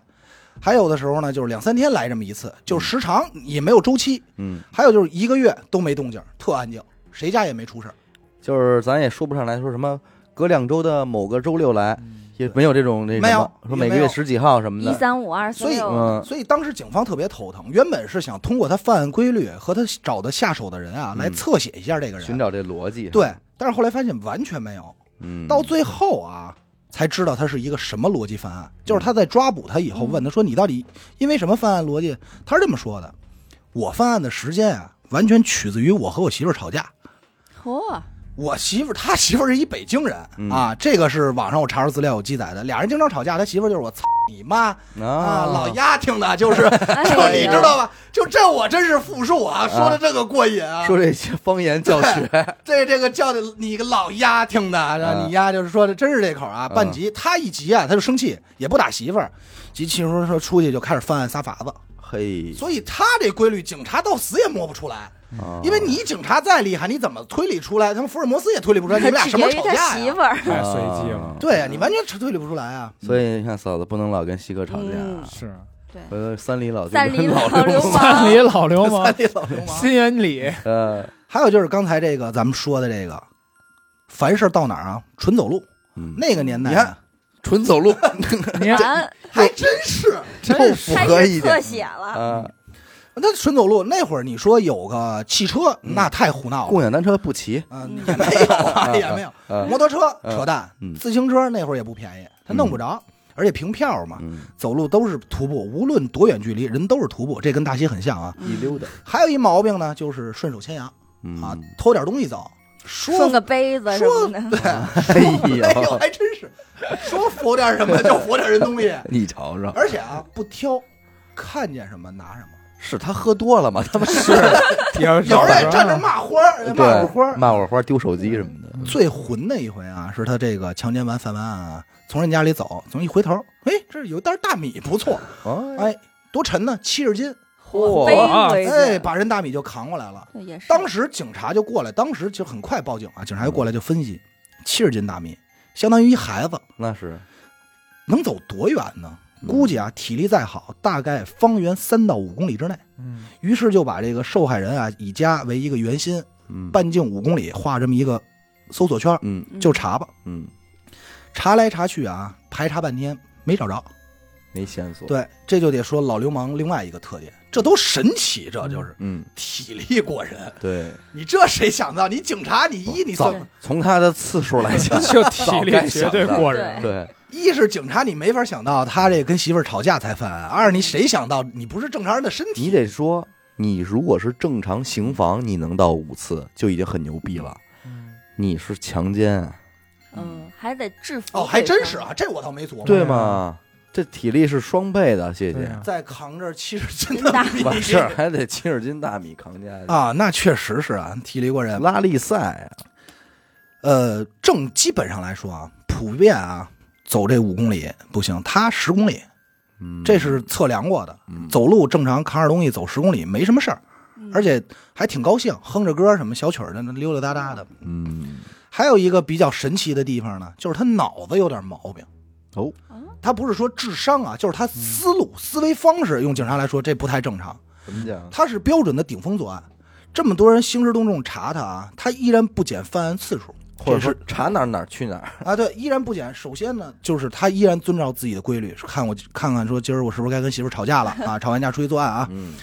S2: 还有的时候呢就是两三天来这么一次，就是时长也没有周期。
S1: 嗯，
S2: 还有就是一个月都没动静，特安静，谁家也没出事儿。
S1: 就是咱也说不上来说什么隔两周的某个周六来，
S3: 嗯
S1: 也没有这种那什么
S2: 没有
S1: 说每个月十几号什么
S4: 一
S1: 的，
S4: 三五二四
S2: 所以
S4: 六，
S1: 嗯
S2: 所以当时警方特别头疼，原本是想通过他犯案规律和他找的下手的人啊，
S1: 嗯
S2: 来侧写一下这个人。
S1: 寻找这逻辑。
S2: 对，但是后来发现完全没有，
S1: 嗯，
S2: 到最后啊，才知道他是一个什么逻辑犯案。就是他在抓捕他以后，
S4: 嗯
S2: 问他说：“你到底因为什么犯案逻辑？”他是这么说的：“我犯案的时间啊，完全取自于我和我媳妇儿吵架。
S4: 嚯，
S2: 我媳妇儿，他媳妇儿是一北京人、
S1: 嗯
S2: 啊，这个是网上我查出资料有记载的。俩人经常吵架，他媳妇儿就是我操你妈啊，
S1: 啊，
S2: 老丫听的，就是 [laughs]
S4: 哎
S2: 就你知道吧？就这我真是复述啊，说的这个过瘾啊。
S1: 说这些方言教学，
S2: 这这个叫的你个老丫听的，你丫就是说的真是这口啊。
S1: 嗯
S2: 半急，他一急啊，他就生气，也不打媳妇儿，急气说说出去就开始犯案撒法子。
S1: 嘿，
S2: 所以他这规律，警察到死也摸不出来。
S1: 啊
S2: 因为你警察再厉害，你怎么推理出来？他们福尔摩斯也推理不出来，[laughs] 你们俩什么时候吵架呀？
S4: 媳妇儿，
S3: 太随机了
S1: 啊，
S2: 对呀，你完全推理不出来啊。
S1: 所以你看嫂子不能老跟西哥吵架。
S3: 是。
S4: 对，
S1: 回头三里老
S4: 三里
S1: 老
S4: 老流
S1: 氓，
S3: 三里老流氓
S2: 三，里老流氓。
S3: 心眼里，
S1: 呃，
S2: 还有就是刚才这个咱们说的这个，凡事到哪儿啊，纯走路。
S1: 嗯。
S2: 那个年代啊，
S1: 你看纯走路。
S3: 你看
S4: 难，
S2: 还真是，
S1: 又符合一点。
S4: 特写了，
S1: 啊，
S2: 那纯走路那会儿，你说有个汽车，那太胡闹了。
S1: 共享单车不骑，
S2: 嗯，也没有 [laughs] 啊，也没有。
S1: 啊
S2: 摩托车
S1: 嗯
S2: 扯淡
S1: 嗯，
S2: 自行车那会儿也不便宜，他弄不着，而且凭票嘛，
S1: 嗯，
S2: 走路都是徒步，无论多远距离，人都是徒步，这跟大西很像啊。
S1: 一溜达，
S2: 还有一毛病呢，就是顺手牵羊
S1: 嗯
S2: 啊，偷点东西走。说
S4: 送个杯子什么的，[laughs]
S1: 哎 [laughs]
S2: 哎呦，
S1: 呦，
S2: 还真是说佛点什么就佛点人东西，
S1: 你瞅瞅，
S2: 而且啊不挑，看见什么拿什么。
S1: 是他喝多了吗？他们是
S3: 有
S2: 人在站着骂花儿，骂
S1: 对
S2: 我花儿。
S1: 骂我花丢手机什么的，
S2: 最混的一回啊，是他这个强奸完犯完案啊，从人家里走，从一回头，哎，这有袋大米，不错，
S1: 哎，
S2: 多沉呢，七十斤，
S1: 嚯，
S2: 哎，把人大米就扛过来了。当时警察就过来，当时就很快报警啊，警察就过来就分析，七十斤大米，相当于一孩子，
S1: 那是，
S2: 能走多远呢？
S1: 嗯
S2: 估计啊，体力再好，大概方圆三到五公里之内。
S3: 嗯
S2: 于是就把这个受害人啊以家为一个圆心，
S1: 嗯，
S2: 半径五公里画这么一个搜索圈，
S1: 嗯
S4: 嗯
S2: 就查吧。
S1: 嗯，
S2: 查来查去啊，排查半天没找着。
S1: 没线索，，
S2: 对，这就得说老流氓另外一个特点，这都神奇，这就是
S1: 嗯，
S2: 体力过人。
S1: 对，
S2: 你这谁想到？你警察，你一你
S1: 早
S2: 算
S1: 从他的次数来讲，[laughs]
S3: 就体力绝对过人，
S1: 对，
S2: 一是警察，你没法想到他这跟媳妇儿吵架才犯案；二你谁想到你不是正常人的身体？
S1: 你得说，你如果是正常刑房，你能到五次就已经很牛逼了。
S3: 嗯
S1: 你是强奸，啊
S4: 嗯，还得制服
S2: 哦，还真是啊，这我倒没琢磨。
S1: 对吗？这体力是双倍的，谢谢。
S2: 再扛着七十斤的
S4: 大
S2: 米
S1: 完事儿还得七十斤大米扛家去，
S2: 啊，那确实是啊，体力过人。
S1: 拉力赛啊，
S2: 呃，正基本上来说啊，普遍啊，走这五公里不行，他十公里，
S1: 嗯
S2: 这是测量过的。
S1: 嗯
S2: 走路正常扛着东西走十公里没什么事儿，
S4: 嗯
S2: 而且还挺高兴，哼着歌什么小曲儿的，那溜溜达达的。
S1: 嗯
S2: 还有一个比较神奇的地方呢，就是他脑子有点毛病。
S1: 哦，
S2: 他不是说智商啊，就是他思路、思维方式，用警察来说，这不太正常。
S1: 怎么讲？
S2: 他是标准的顶风作案，这么多人兴师动众查他啊，他依然不减犯案次数，
S1: 或者
S2: 是
S1: 查哪儿哪儿去哪儿？
S2: 啊，对，依然不减。首先呢，就是他依然遵照自己的规律，看我看看说今儿我是不是该跟媳妇吵架了啊？[laughs] 吵完架出去作案啊。
S1: 嗯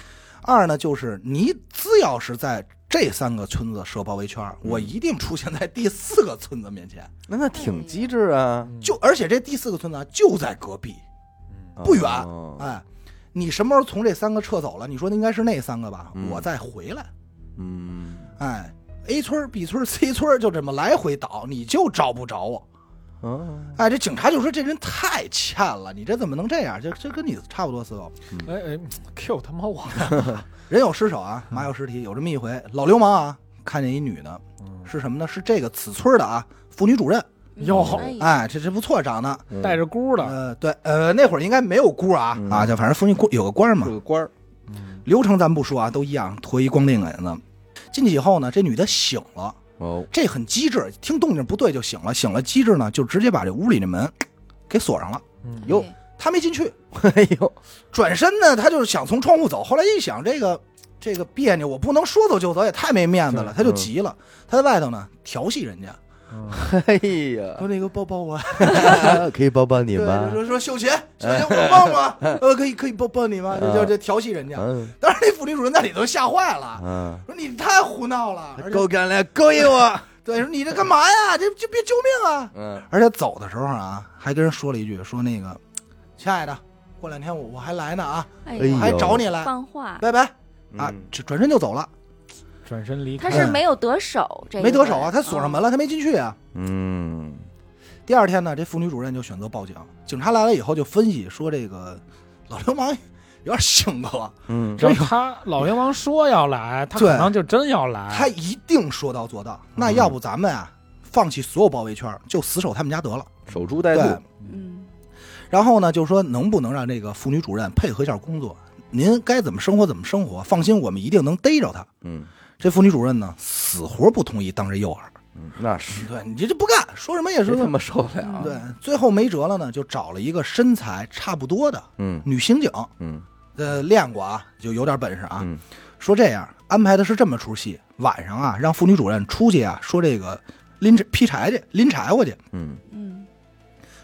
S2: 二呢，就是你只要是在这三个村子设包围圈，我一定出现在第四个村子面前。
S1: 那那挺机智啊，
S2: 就而且这第四个村子啊就在隔壁，不远
S1: 哦
S2: 哎，你什么时候从这三个撤走了？你说应该是那三个吧？
S1: 嗯
S2: 我再回来，
S1: 嗯
S2: 哎，A 村、B 村、C 村就这么来回倒，你就找不着我。
S1: 哦，
S2: 哎，这警察就说这人太欠了，你这怎么能这样？这这跟你差不多死狗。
S3: 哎哎，Q 他妈我！[laughs]
S2: 人有失手啊，马有失蹄。有这么一回，老流氓啊，看见一女的，是什么呢？是这个此村的啊，妇女主任。
S3: 哟
S4: 哎
S2: 这这不错，长得。
S1: 嗯
S3: 带着箍的，
S2: 呃，对，呃，那会儿应该没有箍啊
S1: 嗯
S2: 啊，就反正妇女官有个官嘛
S1: 有。个官儿，
S2: 流程咱不说啊，都一样，脱衣光腚给子。进去以后呢，这女的醒了，
S1: 哦，
S2: 这很机智，听动静不对就醒了，醒了机智呢，就直接把这屋里的门给锁上了。
S3: 嗯。
S1: 哟
S2: 她没进去，
S1: 哎呦，
S2: 转身呢，他就是想从窗户走，后来一想这个这个别扭，我不能说走就走，也太没面子了，他就急了。他在外头呢调戏人家，
S1: 哎呀，
S2: 说那个抱抱我，
S1: 可以抱抱你
S2: 对，
S1: 吗？
S2: 说说秀琴，秀琴我抱吗？呃，可以可以抱抱你吗？[laughs] 就就就调戏人家。
S1: 嗯。
S2: 当时那妇女主任在里头吓坏了，
S1: 嗯，
S2: 说你太胡闹了，
S1: 够敢来勾引我，[laughs]
S2: 对，说你这干嘛呀？这这别救命啊！
S1: 嗯。
S2: 而且走的时候啊，还跟人说了一句，说那个，亲爱的，过两天我我还来呢啊，还找你来，
S4: 放话，
S2: 拜拜。啊转身就走了，
S3: 转身离开。
S4: 他是没有得手，这个
S2: 没得手啊，他锁上门了，他没进去啊。
S1: 嗯
S2: 第二天呢，这妇女主任就选择报警，警察来了以后就分析说，这个老流氓有点性格，
S1: 嗯
S3: 只要他老流氓说要来，他
S2: 对
S3: 可能就真要来。
S2: 他一定说到做到。那要不咱们啊，放弃所有包围圈，就死守他们家得了。
S1: 守株待
S2: 对
S1: 兔，，
S4: 嗯，
S2: 然后呢，就说能不能让这个妇女主任配合一下工作？您该怎么生活怎么生活，放心，我们一定能逮着他。
S1: 嗯
S2: 这妇女主任呢，死活不同意当这诱饵。
S1: 嗯，那是
S2: 对你这这不干，说什么也是
S1: 谁他妈受不了？
S2: 对。最后没辙了呢，就找了一个身材差不多的
S1: 嗯
S2: 女刑警，
S1: 嗯
S2: 呃，练过啊，就有点本事啊。
S1: 嗯
S2: 说这样安排的是这么出戏，晚上啊，让妇女主任出去啊，说这个拎着劈柴去，拎柴火去。
S1: 嗯
S4: 嗯，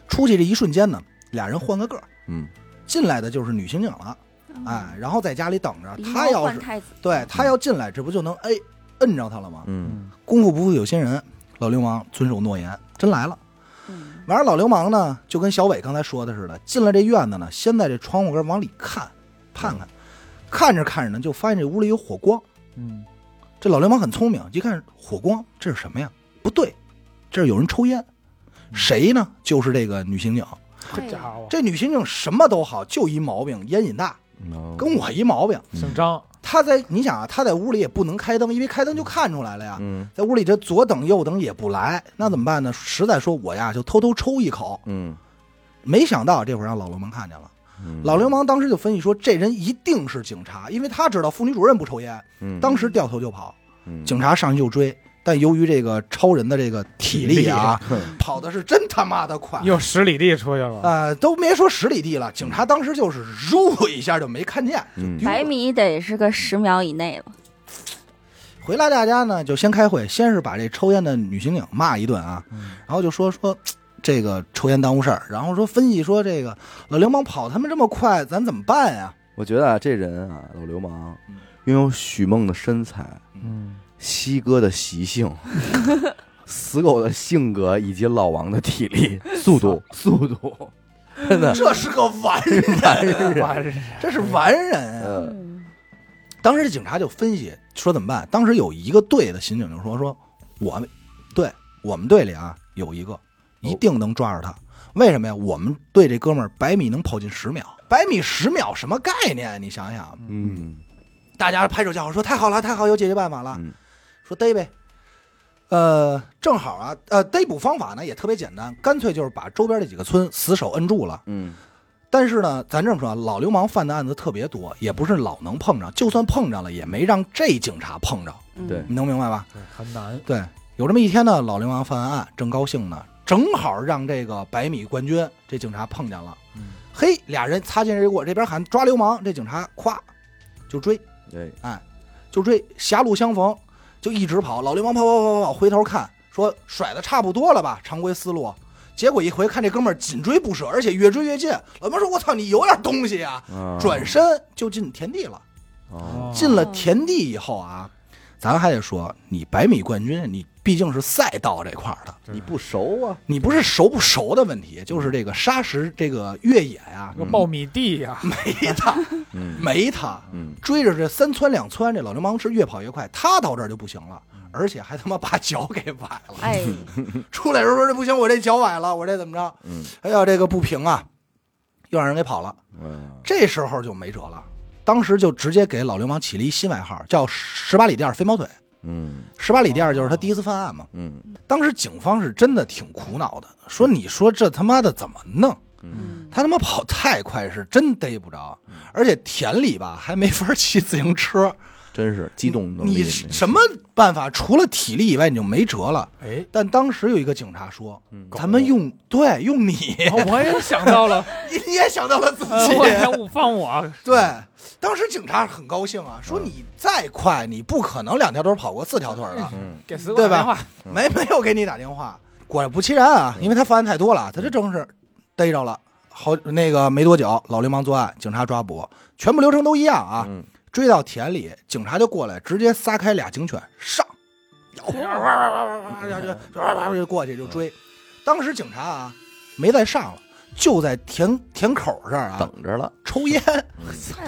S2: 出去这一瞬间呢，俩人换个个儿，
S1: 嗯
S2: 进来的就是女刑警了，
S4: 嗯
S2: 哎，然后在家里等着。他要是对他要进来，这不就能哎摁着他了吗？
S1: 嗯
S2: 功夫不负有心人，老流氓遵守诺言，真来了。
S4: 嗯
S2: 完了，老流氓呢，就跟小伟刚才说的似的，进了这院子呢，先在这窗户根往里看，看看，看着看着呢，就发现这屋里有火光。
S3: 嗯，
S2: 这老流氓很聪明，一看火光，这是什么呀？不对，这是有人抽烟。谁呢？就是这个女刑警。
S3: 这家伙
S2: 这女刑警什么都好，就一毛病，烟瘾大，
S1: 哦
S2: 跟我一毛病。
S3: 姓张，
S2: 他在你想啊，他在屋里也不能开灯，因为开灯就看出来了呀。
S1: 嗯
S2: 在屋里这左等右等也不来，那怎么办呢？实在说我呀，就偷偷抽一口。
S1: 嗯
S2: 没想到这会儿让老流氓看见了。
S1: 嗯，
S2: 老流氓当时就分析说，这人一定是警察，因为他知道妇女主任不抽烟，
S1: 嗯
S2: 当时掉头就跑。
S1: 嗯
S2: 警察上去就追，但由于这个超人的这个体力啊，[laughs] 跑的是真他妈的快。
S3: 又十里地出去了。
S2: 呃，都别说十里地了，警察当时就是入一下就没看见，
S1: 嗯。
S4: 百米得是个十秒以内了，
S2: 回来大家呢就先开会，先是把这抽烟的女刑警骂一顿啊，
S3: 嗯。
S2: 然后就说说这个抽烟耽误事儿，然后说分析说这个老流氓跑他们这么快，咱怎么办呀？
S1: 我觉得啊，这人啊，老流氓
S2: 嗯，
S1: 拥有许梦的身材，
S3: 嗯，
S1: 西哥的习性，死狗的性格，以及老王的体力、速度、速度，真的，
S2: 这是个完人，这是完人当时警察就分析说怎么办？当时有一个队的刑警就说说，我们队我们队里啊有一个一定能抓着他。为什么呀？我们队这哥们儿百米能跑进十秒，百米十秒什么概念？你想想，
S1: 嗯。
S2: 大家拍手叫好说太好了，太好，有解决办法了。
S1: 嗯
S2: 说逮呗。呃，正好啊，呃，逮捕方法呢也特别简单，干脆就是把周边这几个村死守摁住了。
S1: 嗯
S2: 但是呢，咱这么说啊，老流氓犯的案子特别多，也不是老能碰着，就算碰着了，也没让这警察碰着，
S4: 嗯
S1: 对
S2: 你能明白吧？
S3: 对，很难。
S2: 对，有这么一天呢，老流氓犯完案，正高兴呢，正好让这个百米冠军这警察碰见了。
S3: 嗯
S2: 嘿，俩人擦肩而过，这边喊抓流氓，这警察咵就追，
S1: 对，哎
S2: 就追，狭路相逢，就一直跑。老流氓跑跑跑跑跑，回头看，说甩的差不多了吧，常规思路。结果一回看这哥们儿紧追不舍，而且越追越近。老流氓说：“我操，你有点东西啊！”
S1: 啊
S2: 转身就进田地了。
S1: 哦，
S2: 进了田地以后啊，咱还得说，你百米冠军，你毕竟是赛道这块儿的，
S1: 你不熟啊，
S2: 你不是熟不熟的问题，就是这个沙石这个越野呀、
S3: 个苞米地呀，
S2: 没他，[laughs]
S1: 嗯
S2: 没他，
S1: 嗯，
S2: 追着这三窜两窜，这老流氓是越跑越快，他到这儿就不行了，而且还他妈把脚给崴了。
S4: 哎，
S2: 出来的时候说这不行，我这脚崴了，我这怎么着？
S1: 嗯，
S2: 哎呀，这个不平啊，又让人给跑了。
S1: 嗯
S2: 这时候就没辙了，当时就直接给老流氓起了一新外号，叫“十八里店飞毛腿”。
S1: 嗯
S2: 十八里店就是他第一次犯案嘛。
S1: 嗯
S2: 当时警方是真的挺苦恼的，说你说这他妈的怎么弄？
S1: 嗯
S2: 他他妈跑太快，是真逮不着，而且田里吧还没法骑自行车，
S1: 真是激动能力
S2: 你什么办法？除了体力以外，你就没辙了。
S3: 哎，
S2: 但当时有一个警察说，
S1: 嗯
S2: 咱们用对用你，
S3: 哦我也想到了，[laughs]
S2: 你你也想到了自
S3: 呃
S2: 己，
S3: 放我，
S2: 对。当时警察很高兴啊，说你再快，你不可能两条腿跑过四条腿的，
S1: 嗯
S3: 给死狗
S2: 对吧
S3: 打电话，
S2: 没没有给你打电话。果不其然啊，因为他犯案太多了，他这正是逮着了。好，那个没多久，老流氓作案，警察抓捕，全部流程都一样啊。
S1: 嗯
S2: 追到田里，警察就过来，直接撒开俩警犬上，哇哇哇哇哇哇就哇哇就过去就追。当时警察啊没再上了，就在田田口这儿啊
S1: 等着了，
S2: 抽烟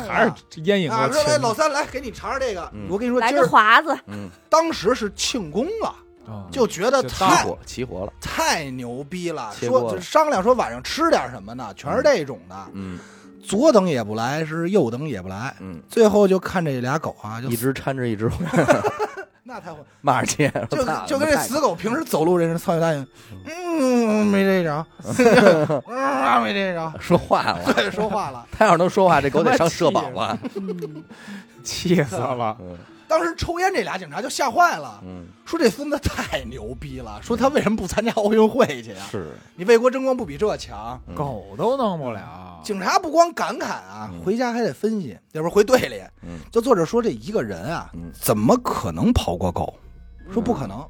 S3: 还是烟瘾
S2: 啊，
S3: 过
S2: 说来老三来给你尝尝这个
S1: 嗯。
S2: 我跟你说，
S4: 来个华子，
S1: 嗯，
S2: 当时是庆功了，
S3: 啊
S2: 就觉得太
S1: 齐活了，
S2: 太牛逼了说商量说晚上吃点什么呢，全是这种的，
S1: 嗯
S2: 左等也不来，是右等也不来，
S1: 嗯，
S2: 最后就看这俩狗啊，就
S1: 一直搀着一只。[laughs]
S2: 那太会，[laughs]
S1: 骂着街，
S2: 就
S1: 操
S2: 就跟这死狗平时走路这人操你大爷，嗯，没这着，嗯，没这着，[laughs]
S1: 说话了，
S2: 对，说话了。
S1: 他要是能说话，这狗得上社保了，
S3: 气死了，
S1: 嗯
S2: 当时抽烟这俩警察就吓坏了，
S1: 嗯，
S2: 说这孙子太牛逼了，说他为什么不参加奥运会去呀？
S1: 是，
S2: 你为国争光不比这强。
S1: 嗯。
S3: 狗都弄不了，
S2: 警察不光感慨啊，
S1: 嗯。
S2: 回家还得分析，要不回队里，
S1: 嗯。
S2: 就作者说这一个人啊
S1: 嗯，
S2: 怎么可能跑过狗？说不可能。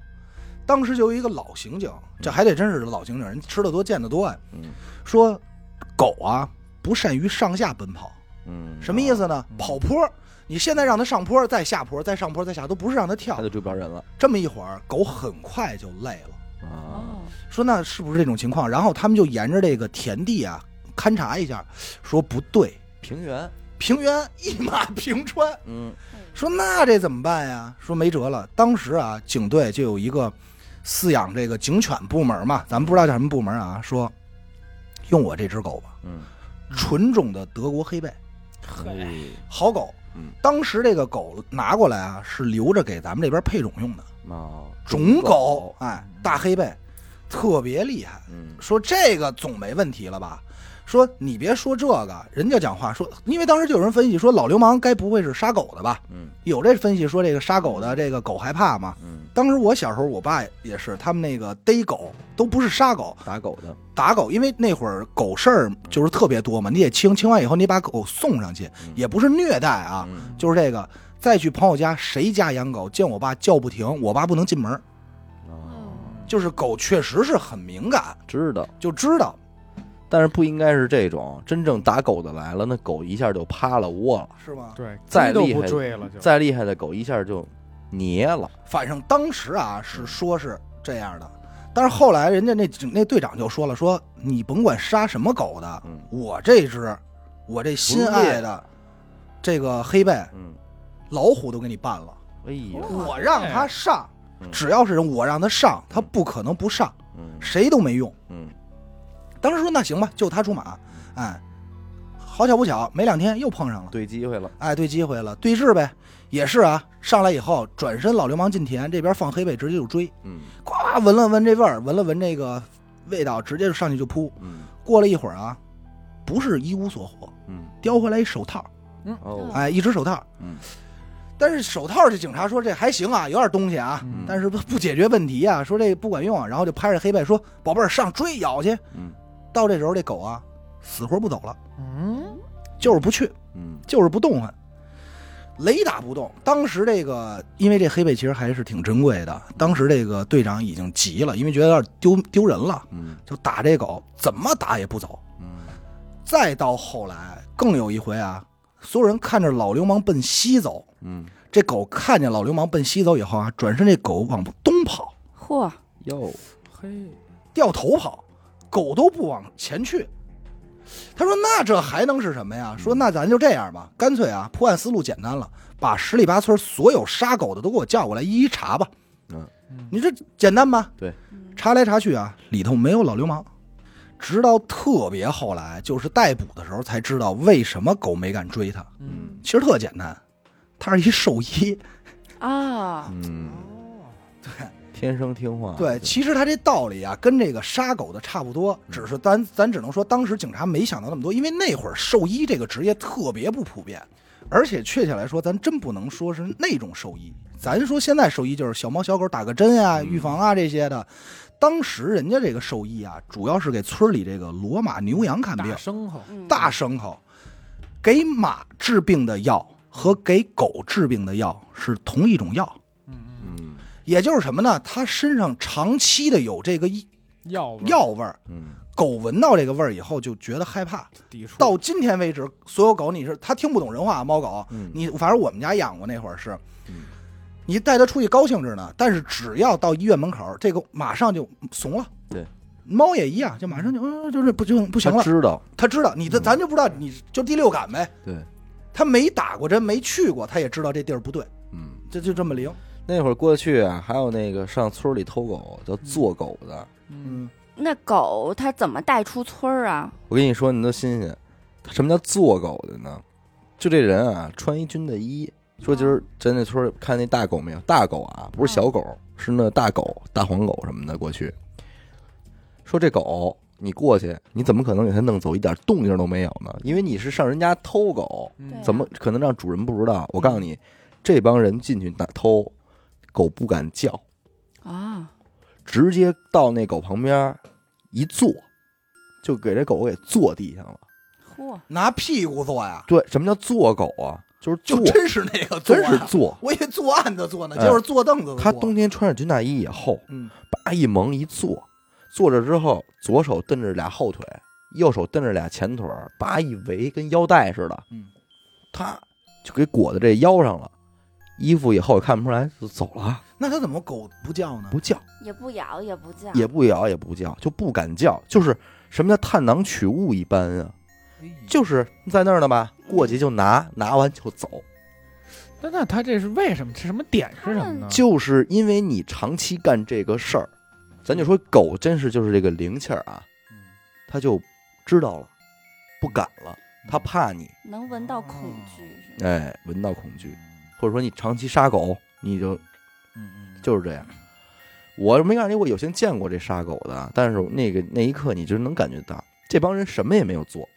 S2: 当时就有一个老刑警，这还得真是老刑警，人吃的多见的多呀。
S1: 嗯。
S2: 说狗啊不善于上下奔跑，
S1: 嗯，
S2: 什么意思呢？
S3: 嗯。
S2: 跑坡，你现在让它上坡，再下坡，再上坡，再下，都不是让它跳
S1: 他。就追不着人了
S2: 这么一会儿，狗很快就累了。
S1: 啊，
S4: 哦，
S2: 说那是不是这种情况？然后他们就沿着这个田地啊勘察一下，说不对，
S1: 平原，
S2: 平原一马平川。
S1: 嗯
S2: 说那这怎么办呀？说没辙了。当时啊，警队就有一个饲养这个警犬部门嘛，咱们不知道叫什么部门啊，说用我这只狗吧，
S1: 嗯，
S2: 纯种的德国黑背，
S1: 嘿，
S2: 好狗。
S1: 嗯。
S2: 当时这个狗拿过来啊，是留着给咱们这边配种用的。
S1: 哦，
S2: 种狗，哎，大黑背，特别厉害。
S1: 嗯。
S2: 说这个总没问题了吧？说你别说这个，人家讲话说，因为当时就有人分析说，老流氓该不会是杀狗的吧？
S1: 嗯
S2: 有这分析说这个杀狗的这个狗害怕吗？
S1: 嗯，
S2: 当时我小时候，我爸也是，他们那个逮狗都不是杀狗，
S1: 打狗的，
S2: 打狗，因为那会儿狗事儿就是特别多嘛，你得清，清完以后你把狗送上去，
S1: 嗯
S2: 也不是虐待啊，
S1: 嗯
S2: 就是这个。再去朋友家，谁家养狗，见我爸叫不停，我爸不能进门，
S1: 哦，
S2: 就是狗确实是很敏感，
S1: 知道，
S2: 就知道
S1: 但是不应该是这种真正打狗的来了，那狗一下就趴了窝了，
S2: 是吗？
S3: 对，
S1: 再厉害
S3: 追了就，
S1: 再厉害的狗一下就捏了，
S2: 反正当时啊是说是这样的，但是后来人家那警那队长就说了，说你甭管杀什么狗的，
S1: 嗯。
S2: 我这只，我这心爱的这个黑背
S1: 嗯，
S2: 老虎都给你办了，
S1: 哎呀，
S2: 我让他上，
S1: 嗯。
S2: 只要是人我让他上，他不可能不上，
S1: 嗯。
S2: 谁都没用。
S1: 嗯
S2: 当时说那行吧，就他出马，哎，好巧不巧，没两天又碰上了，
S1: 对机会了，
S2: 哎，对机会了，对峙呗，也是啊，上来以后转身老流氓进田，这边放黑背直接就追。
S1: 嗯。
S2: 呱闻了闻这味儿，闻了闻这个味道，直接就上去就扑。
S1: 嗯。
S2: 过了一会儿啊，不是一无所获，
S1: 嗯，
S2: 叼回来一手套，
S1: 哦，
S2: 哎，一只手套。
S1: 嗯。
S2: 但是手套这警察说这还行啊，有点东西啊，
S3: 嗯。
S2: 但是不不解决问题啊，说这不管用啊，然后就拍着黑背说：“宝贝儿，上追咬去。
S1: 嗯”
S2: 到这时候这狗啊，死活不走了，
S3: 嗯，
S2: 就是不去，
S1: 嗯
S2: 就是不动弹，雷打不动。当时这个，因为这黑背其实还是挺珍贵的，当时这个队长已经急了，因为觉得有点丢丢人了。
S1: 嗯
S2: 就打这狗，怎么打也不走。
S1: 嗯
S2: 再到后来，更有一回啊，所有人看着老流氓奔西走，
S1: 嗯
S2: 这狗看见老流氓奔西走以后啊，转身这狗往东跑，
S4: 嚯，
S1: 哟，
S3: 嘿，
S2: 掉头跑，狗都不往前去。他说：“那这还能是什么呀？说那咱就这样吧，干脆啊，破案思路简单了，把十里八村所有杀狗的都给我叫过来，一一查吧。
S1: 嗯，
S2: 你这简单吧？
S1: 对，
S2: 查来查去啊，里头没有老流氓。直到特别后来，就是逮捕的时候才知道为什么狗没敢追他。
S3: 嗯，
S2: 其实特简单，他是一兽医。
S4: 啊，
S1: 嗯，[laughs]
S2: 对
S1: 天生听话，
S2: 对，其实他这道理啊，跟这个杀狗的差不多，只是咱咱只能说，当时警察没想到那么多，因为那会儿兽医这个职业特别不普遍，而且确切来说，咱真不能说是那种兽医，咱说现在兽医就是小猫小狗打个针啊、预防啊这些的。当时人家这个兽医啊，主要是给村里这个骡马牛羊看病
S3: 大，牲口，
S4: 嗯
S2: 大牲口，给马治病的药和给狗治病的药是同一种药，也就是什么呢？它身上长期的有这个
S3: 药味
S2: 药味儿，
S1: 嗯。
S2: 狗闻到这个味儿以后就觉得害怕。到今天为止，所有狗你是它听不懂人话，猫狗，
S1: 嗯。
S2: 你反正我们家养过那会儿是，
S1: 嗯。
S2: 你带它出去高兴着呢，但是只要到医院门口，这个马上就怂了。
S1: 对，
S2: 猫也一样，就马上就嗯，就是不就不行了。
S1: 他知道，
S2: 它知道你的，
S1: 嗯。
S2: 咱就不知道，你就第六感呗。
S1: 对，
S2: 他没打过针，没去过，他也知道这地儿不对，
S1: 嗯，
S2: 这就这么灵。
S1: 那会儿过去啊，还有那个上村里偷狗叫做狗的，
S3: 嗯，
S4: 那狗它怎么带出村儿啊？
S1: 我跟你说，你都新鲜。什么叫做狗的呢？就这人啊，穿一军的衣，说今儿在那村儿看那大狗没有？大狗啊，不是小狗，是那大狗、大黄狗什么的过去。说这狗，你过去，你怎么可能给它弄走，一点动静都没有呢？因为你是上人家偷狗，怎么可能让主人不知道？我告诉你，这帮人进去打偷，狗不敢叫，
S4: 啊？
S1: 直接到那狗旁边一坐，就给这狗给坐地上了。
S4: 嚯，
S2: 拿屁股坐呀，
S1: 对，什么叫坐狗啊？就是坐，
S2: 就真是那个坐
S1: 真，是坐。
S2: 我以为坐案子坐呢，
S1: 哎
S2: 就是坐凳子。
S1: 他冬天穿着军大衣以后，
S2: 嗯，
S1: 叭一蒙一坐，坐着之后，左手蹬着俩后腿，右手蹬着俩前腿儿，叭一围，跟腰带似的。
S2: 嗯，
S1: 他就给裹在这腰上了。衣服以后也看不出来，就走了，
S2: 那它怎么狗不叫呢？
S1: 不叫，
S4: 也不咬也不叫，
S1: 也不咬，也不叫，就不敢叫，就是什么叫探囊取物一般啊？就是在那儿呢吧，过去就拿，拿完就走。
S3: 那那他这是为什么？是什么点是什么呢？
S1: 就是因为你长期干这个事儿，咱就说狗真是就是这个灵气儿啊，它就知道了，不敢了，它怕你，
S4: 能闻到恐惧是吗？
S1: 哎，闻到恐惧，或者说你长期杀狗，你就
S2: 嗯嗯，
S1: 就是这样。我没告诉你，我有幸见过这杀狗的，但是那个那一刻，你就能感觉到这帮人什么也没有做，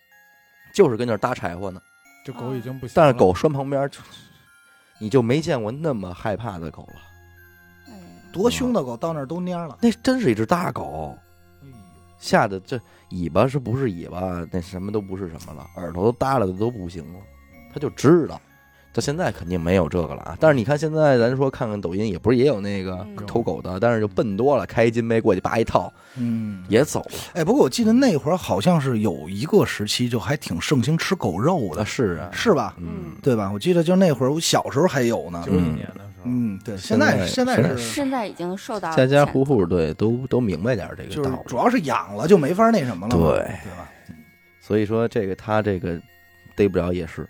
S1: 就是跟那儿搭柴火呢。
S3: 这狗已经不行了，
S1: 但是狗拴旁边，就你就没见过那么害怕的狗了。
S4: 哎，
S2: 多凶的狗到那儿都蔫了。
S1: 那真是一只大狗，
S2: 哎呦
S1: 吓得这尾巴是不是尾巴，那什么都不是什么了，耳朵都耷拉的都不行了，它就知道。到现在肯定没有这个了啊！但是你看现在，咱说看看抖音，也不是也有那个
S4: 嗯
S1: 偷狗的，但是就笨多了，开一金杯过去叭一套
S2: 嗯，
S1: 也走了。
S2: 哎，不过我记得那会儿好像是有一个时期，就还挺盛行吃狗肉
S1: 啊，
S2: 的，
S1: 是啊，
S2: 是吧？
S1: 嗯，
S2: 对吧？我记得就那会儿我小时候还有呢
S3: 九。几年的时候，
S2: 嗯，对，
S1: 现在
S2: 现在现在
S1: 现在
S2: 是
S4: 现在已经受到
S1: 家家户户对都都明白点这个道理。
S2: 主要是养了就没法那什么了，
S1: 对
S2: 对吧？
S1: 所以说这个他这个逮不着也是，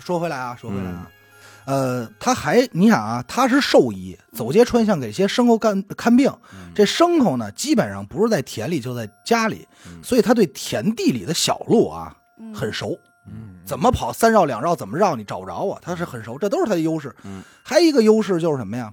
S2: 说回来啊，说回来啊，呃，他还你想啊，他是兽医，走街串巷给些牲口干看病。这牲口呢，基本上不是在田里就在家里，
S1: 嗯
S2: 所以他对田地里的小路啊
S4: 嗯
S2: 很熟。
S3: 嗯，
S2: 怎么跑三绕两绕怎么绕你找不着我，他是很熟，这都是他的优势。
S1: 嗯，
S2: 还有一个优势就是什么呀？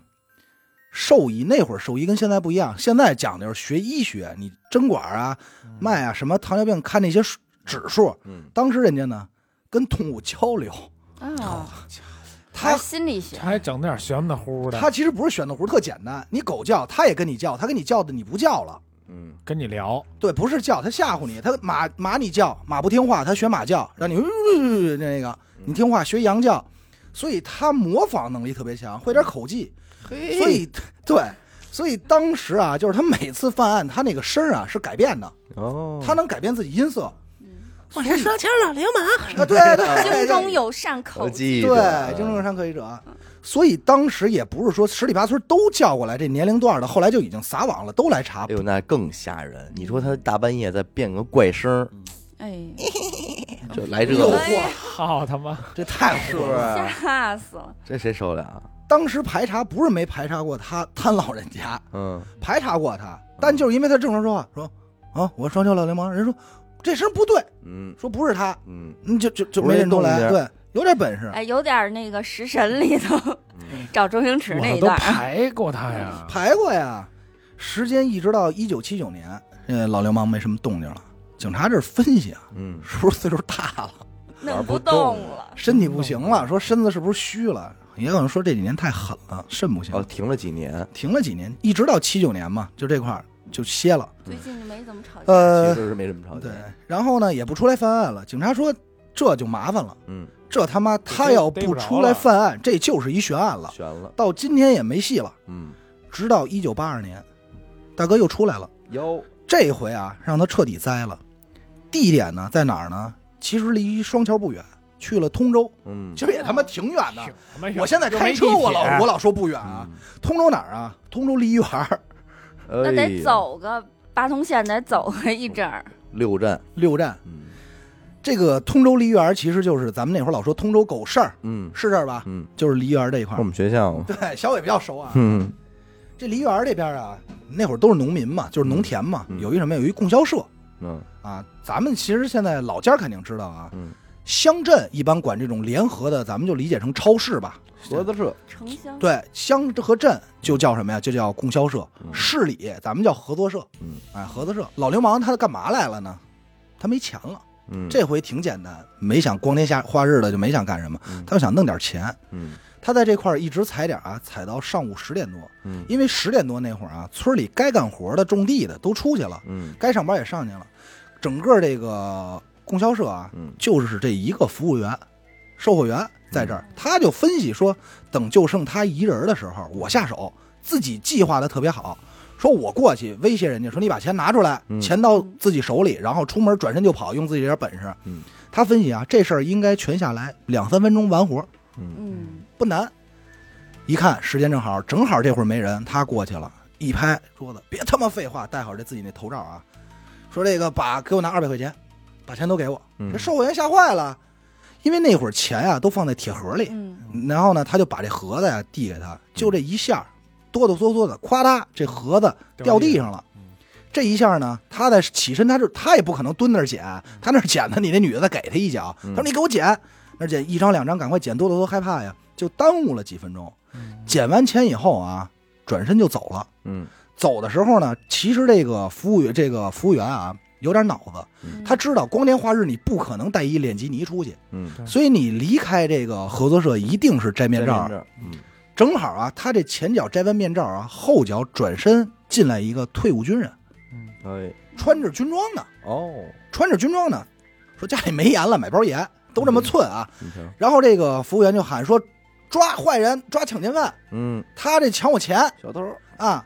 S2: 兽医那会儿兽医跟现在不一样，现在讲的是学医学，你针管啊、脉啊，什么糖尿病看那些数指数。
S1: 嗯，
S2: 当时人家呢跟动物交流，
S4: 啊，[laughs]
S2: 他
S4: 心理学。
S3: 他还整点玄的乎的，
S2: 他其实不是玄的乎特简单，你狗叫，他也跟你叫，他跟你叫的你不叫了。
S1: 嗯，
S3: 跟你聊，
S2: 对，不是叫，他吓唬你。他马马你叫，马不听话，他学马叫，让你、呃、那个你听话学羊叫，所以他模仿能力特别强，会点口技。
S1: 嘿。
S2: 所以对，所以当时啊，就是他每次犯案，他那个声啊是改变的，
S1: 哦，
S2: 他能改变自己音色。
S5: 我是双枪老流氓。
S2: 啊，对对
S4: 京中 [laughs] 有善口
S1: 我
S4: 技，
S2: 对，京中有善可技者。所以当时也不是说十里八村都叫过来这年龄段的，后来就已经撒网了，都来查
S1: 哎。呦，那更吓人！你说他大半夜再变个怪声，
S4: 哎，[laughs]
S1: 就来这
S2: 诱
S1: 个，
S2: 惑，
S3: 好他妈，
S2: 这太。
S4: 吓死了！
S1: 这谁受得了啊？
S2: 当时排查不是没排查过他贪老人家，
S1: 嗯，
S2: 排查过他，但就是因为他正常说话，说啊我双枪老流氓，人说这声不对，
S1: 嗯
S2: 说不是他，
S1: 嗯
S2: 嗯就就就没认出来，对，有点本事。
S4: 哎，有点那个食神里头
S1: 嗯 [laughs]
S4: 找周星驰那一段儿，
S3: 排过他呀，[laughs]
S2: 排过呀，时间一直到一九七九年，呃，老流氓没什么动静了。警察这儿分析啊，
S1: 嗯，
S2: 是不是岁数大了，
S4: 弄不
S1: 动
S4: 动了。
S2: 身体不行了，说身子是不是虚了？也可能说这几年太狠了，肾不行，
S1: 哦，停了几年，
S2: 停了几年，一直到七九年嘛，就这块儿就歇了。
S4: 最近就没怎么吵架。
S1: 其
S2: 呃，
S1: 实是没什么吵架
S2: 对，，然后呢也不出来犯案了。警察说这就麻烦了，
S1: 嗯，
S2: 这他妈他要不出来犯案，这就是一悬案了。
S1: 悬了，
S2: 到今天也没戏了。
S1: 嗯，
S2: 直到一九八二年，大哥又出来了。
S1: 哟，
S2: 这回啊，让他彻底栽了。地点呢在哪儿呢？其实离双桥不远，去了通州，
S1: 嗯，
S2: 其实也他妈挺远的。
S3: 挺他妈远
S2: 我现在开车，我老我老说不远啊。通州哪儿啊？通州梨园儿
S4: 那得走个八通线，得走个一阵儿。
S1: 六站，
S2: 六站。
S1: 嗯
S2: 这个通州梨园其实就是咱们那会儿老说通州狗市儿，
S1: 嗯
S2: 是这儿吧？
S1: 嗯，
S2: 就是梨园这一块儿。
S1: 我们学校嘛，[laughs]
S2: 对，小伟比较熟啊。
S1: 嗯
S2: 这梨园这边啊，那会儿都是农民嘛，就是农田嘛，
S1: 嗯
S2: 有一什么？有一供销社
S1: 嗯
S2: 啊。咱们其实现在老家儿肯定知道啊，
S1: 嗯，
S2: 乡镇一般管这种联合的，咱们就理解成超市吧。
S1: 合作社，
S4: 城乡
S2: 对，乡和镇就叫什么呀？就叫供销社。
S1: 嗯
S2: 市里咱们叫合作社。
S1: 嗯，
S2: 哎，合作社。老流氓他干嘛来了呢？他没钱了。
S1: 嗯，
S2: 这回挺简单，没想光天下化日的就没想干什么，
S1: 嗯
S2: 他就想弄点钱。
S1: 嗯
S2: 他在这块儿一直踩点啊，踩到上午十点多，
S1: 嗯
S2: 因为十点多那会儿啊，村里该干活的、种地的都出去了，
S1: 嗯
S2: 该上班也上去了。整个这个供销社啊，
S1: 嗯。
S2: 就是这一个服务员、售货员在这儿，他就分析说，等就剩他一人的时候，我下手，自己计划的特别好，说我过去威胁人家，说你把钱拿出来，
S1: 嗯。
S2: 钱到自己手里，然后出门转身就跑，用自己这点本事。
S1: 嗯。
S2: 他分析啊，这事儿应该全下来两三分钟完活，
S1: 嗯。
S4: 嗯，
S2: 不难。一看时间正好，正好这会儿没人，他过去了，一拍桌子，别他妈废话，戴好这自己那头罩啊，说这个把给我拿二百块钱，把钱都给我。
S1: 嗯。
S2: 这售货员吓坏了，因为那会儿钱啊都放在铁盒里，
S4: 嗯，
S2: 然后呢他就把这盒子呀递给他，就这一下，哆哆嗦嗦的，咵嗒，这盒子掉地上。了。这一下呢，他在起身，他是他也不可能蹲那儿捡，他那儿捡的，你那女的再给他一脚，他
S1: 嗯
S2: 说你给我捡，那捡一张两张，赶快捡，哆哆嗦害怕呀，就耽误了几分钟。
S3: 嗯。
S2: 捡完钱以后啊，转身就走了。
S1: 嗯。
S2: 走的时候呢，其实这个服务员这个服务员啊有点脑子，
S4: 嗯。
S2: 他知道光天化日你不可能带一脸基尼出去，
S1: 嗯，
S2: 所以你离开这个合作社一定是摘面罩。
S1: 嗯。
S2: 正好啊，他这前脚摘完面罩啊，后脚转身进来一个退伍军人，
S3: 嗯
S1: 哎。
S2: 穿着军装呢，
S1: 哦，
S2: 穿着军装呢，说家里没盐了，买包盐，都这么寸啊。然后这个服务员就喊说：“抓坏人，抓抢劫犯，
S1: 嗯，
S2: 他这抢我钱。
S1: 小偷，
S2: 啊！”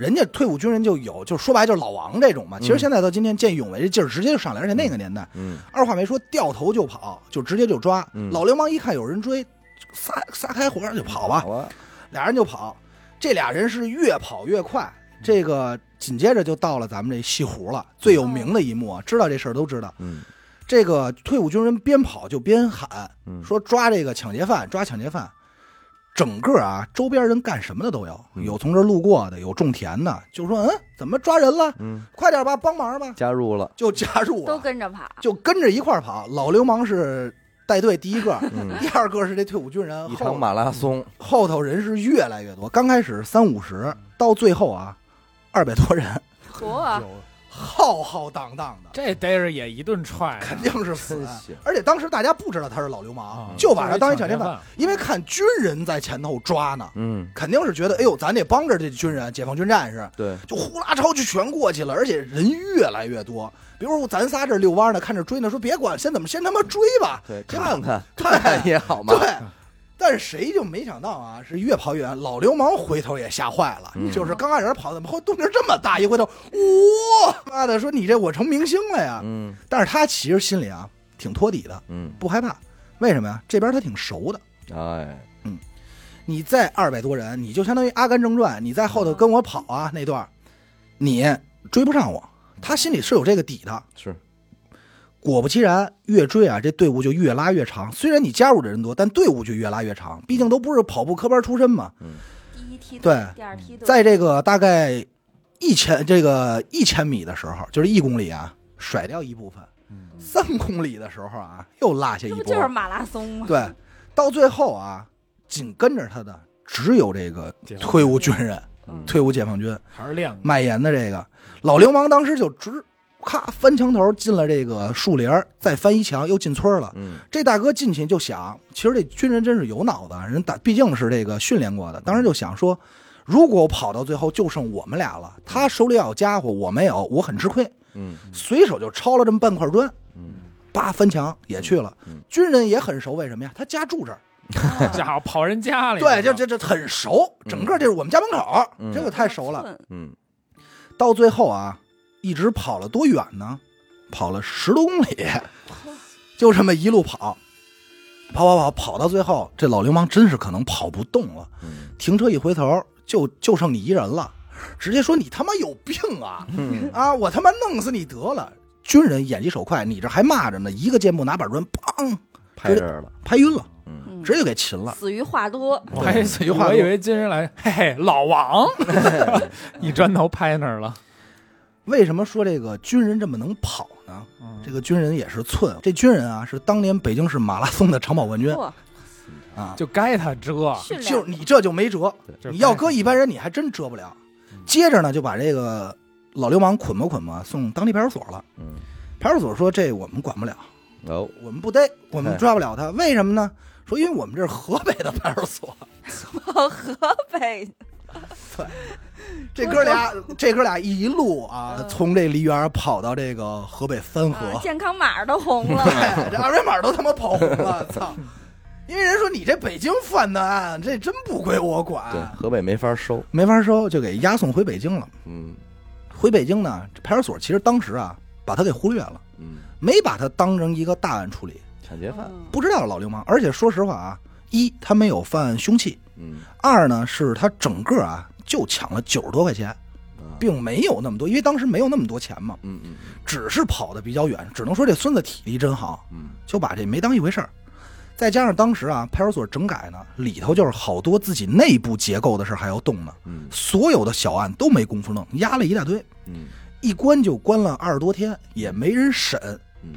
S2: 人家退伍军人就有，就说白就是老王这种嘛。其实
S1: 嗯
S2: 现在到今天见义勇为这劲儿直接就上来，而且那个年代
S1: 嗯
S2: 二话没说，掉头就跑，就直接就抓。
S1: 嗯
S2: 老流氓一看有人追，撒撒开火就跑吧，俩人就跑。这俩人是越跑越快，这个紧接着就到了咱们这西湖了，最有名的一幕啊，知道这事儿都知道。
S1: 嗯
S2: 这个退伍军人边跑就边喊
S1: 嗯，
S2: 说抓这个抢劫犯，抓抢劫犯。整个啊，周边人干什么的都有，
S1: 嗯。
S2: 有从这儿路过的，有种田的，就说嗯，怎么抓人了？
S1: 嗯，
S2: 快点吧，帮忙吧，
S1: 加入了，
S2: 就加入
S4: 都
S2: 了，
S4: 跟着跑。
S2: 就跟着一块儿跑。老流氓是带队第一个，
S1: 嗯，
S2: 第二个是这退伍军人，后
S1: 一场马拉松，
S2: 后头人是越来越多，刚开始三五十，到最后啊，二百多人，
S4: 嚯，
S3: 有
S2: 浩浩荡荡的，
S3: 这逮着也一顿踹。啊，
S2: 肯定是死而且当时大家不知道他是老流氓
S3: 啊，
S2: 就把他当一抢劫犯，因为看军人在前头抓呢，
S1: 嗯，
S2: 肯定是觉得，哎呦，咱得帮着这军人，解放军战士，
S1: 对，
S2: 就呼啦超就全过去了，而且人越来越多。比如说咱仨这遛弯呢，看着追呢，说别管，先怎么先他妈追吧，
S1: 对，看看看看 [laughs] 也好嘛，
S2: 对。但是谁就没想到啊，是越跑越远，老流氓回头也吓坏了，
S1: 嗯
S2: 就是刚开始跑，怎么会动静这么大？一回头，哇，妈的，说你这我成明星了呀！
S1: 嗯
S2: 但是他其实心里啊挺托底的，
S1: 嗯，
S2: 不害怕。为什么呀？这边他挺熟的。
S1: 哎，嗯
S2: 你再二百多人，你就相当于《阿甘正传》，你在后头跟我跑啊那段，你追不上我。他心里是有这个底的。
S1: 是，
S2: 果不其然，越追啊，这队伍就越拉越长。虽然你加入的人多，但队伍就越拉越长。毕竟都不是跑步科班出身嘛。
S4: 第一梯队
S2: 对
S4: 第二梯队，
S2: 在这个大概一千这个一千米的时候，就是一公里啊，甩掉一部分；嗯三公里的时候啊，又落下一波。
S4: 这不就是马拉松吗？
S2: 对，到最后啊，紧跟着他的只有这个退伍军人、
S1: 嗯
S2: 退伍解放军
S3: 还是亮
S2: 卖盐的这个老流氓，当时就直咔翻墙头进了这个树林儿再翻一墙又进村了。
S1: 嗯
S2: 这大哥进去就想，其实这军人真是有脑子，人打毕竟是这个训练过的，当时就想说，如果我跑到最后就剩我们俩了，他手里要有家伙，我没有，我很吃亏，
S1: 嗯
S2: 随手就抄了这么半块砖，
S1: 嗯
S2: 叭翻墙也去了
S1: 嗯。
S2: 军人也很熟，为什么呀？他家住这儿。[laughs]
S3: 家伙跑人家里，
S2: 对，就这这很熟，整个这是我们家门口，
S1: 嗯
S2: 这个太熟了。
S1: 嗯
S2: 到最后啊，一直跑了多远呢？跑了十多公里，[laughs] 就这么一路跑，跑跑跑跑到最后，这老流氓真是可能跑不动了。
S1: 嗯
S2: 停车一回头，就就剩你一人了，直接说你他妈有病啊！
S1: 嗯
S2: 啊，我他妈弄死你得了！军人眼疾手快，你这还骂着呢，一个箭步拿板砖，砰，
S1: 拍这儿了，
S2: 拍晕了，直接就给擒了。
S4: 死于话多，
S3: 我还
S2: 这句话多
S3: 我以为军人来，嘿嘿，老王，[laughs] [laughs] 一砖头拍那儿了。
S2: 为什么说这个军人这么能跑呢？
S3: 嗯。
S2: 这个军人也是寸，这军人啊是当年北京市马拉松的长跑冠军。
S4: 嚯。
S2: 啊，
S3: 就该他这，
S4: 训练。
S2: 就是你这就没辙，你要搁一般人你还真遮不了。接着呢就把这个老流氓捆吧捆吧送当地派出所了。
S1: 嗯。
S2: 派出所说这我们管不了，
S1: 哦。
S2: 我们不逮，我们 [laughs] 抓不了他，为什么呢？说因为我们这是河北的派出所，[laughs]
S4: 河北 [laughs]
S2: 这哥俩这哥俩一路啊从这梨园跑到这个河北三河，
S4: 啊健康码都红了，[laughs]
S2: 对，这二维码都他妈跑红了，操！因为人说你这北京犯的案，这真不归我管
S1: 对，
S2: 管，
S1: 河北没法收，
S2: 没法收，就给押送回北京了。
S1: 嗯
S2: 回北京呢，这派出所其实当时啊，把他给忽略了，
S1: 嗯，
S2: 没把他当成一个大案处理，
S1: 抢劫犯，
S4: 嗯
S2: 不知道老流氓。而且说实话啊，一他没有犯凶器，
S1: 嗯
S2: 二呢是他整个啊就抢了九十多块钱，
S1: 啊。
S2: 并没有那么多，因为当时没有那么多钱嘛，
S1: 嗯嗯
S2: 只是跑的比较远，只能说这孙子体力真好。
S1: 嗯。
S2: 就把这没当一回事儿。再加上当时啊，派出所整改呢，里头就是好多自己内部结构的事儿还要动呢，
S1: 嗯。
S2: 所有的小案都没工夫弄，压了一大堆，
S1: 嗯。
S2: 一关就关了二十多天，也没人审。
S1: 嗯。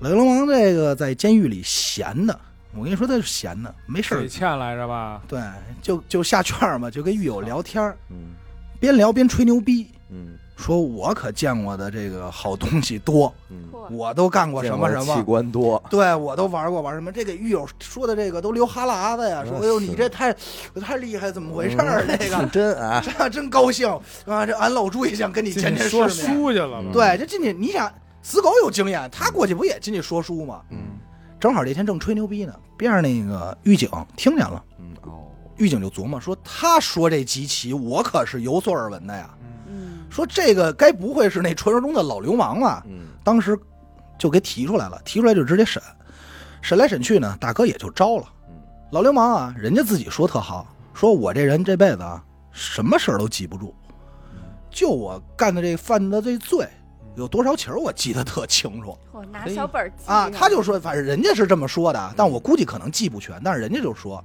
S2: 雷龙王这个在监狱里闲的，我跟你说他是闲的，没事儿，
S3: 水欠来着吧？
S2: 对，就就下圈儿嘛，就跟狱友聊天儿，
S1: 嗯
S2: 边聊边吹牛逼，
S1: 嗯
S2: 说我可见过的这个好东西多，
S1: 嗯，
S2: 我都干过什么什
S1: 么器。官多，
S2: 对，我都玩过玩什么？这给狱友说的这个都流哈喇子呀，说
S1: 嗯
S2: 哎呦，你这太太厉害，怎么回事儿？这个 [laughs]
S1: 真啊，[laughs]
S2: 这真高兴啊！这俺老朱也想跟你见见世
S3: 说。书去了吧？
S1: 嗯
S2: 对，这进去你想，死狗有经验，他过去不也进去说书吗？
S1: 嗯
S2: 正好这天正吹牛逼呢，边上那个狱警听见了，
S1: 嗯哦，
S2: 狱警就琢磨说：“他说这集齐，我可是有所耳闻的呀。
S4: 嗯
S2: 说这个该不会是那传说中的老流氓吧？”
S1: 嗯
S2: 当时就给提出来了，提出来就直接审，审来审去呢，大哥也就招了。
S1: 嗯
S2: 老流氓啊，人家自己说特好，说我这人这辈子啊，什么事儿都记不住，就我干的这犯的这罪有多少起儿，我记得特清楚 [laughs]
S4: 我，拿小本儿记
S2: 啊。他就说，反正人家是这么说的，但我估计可能记不全，但是人家就说，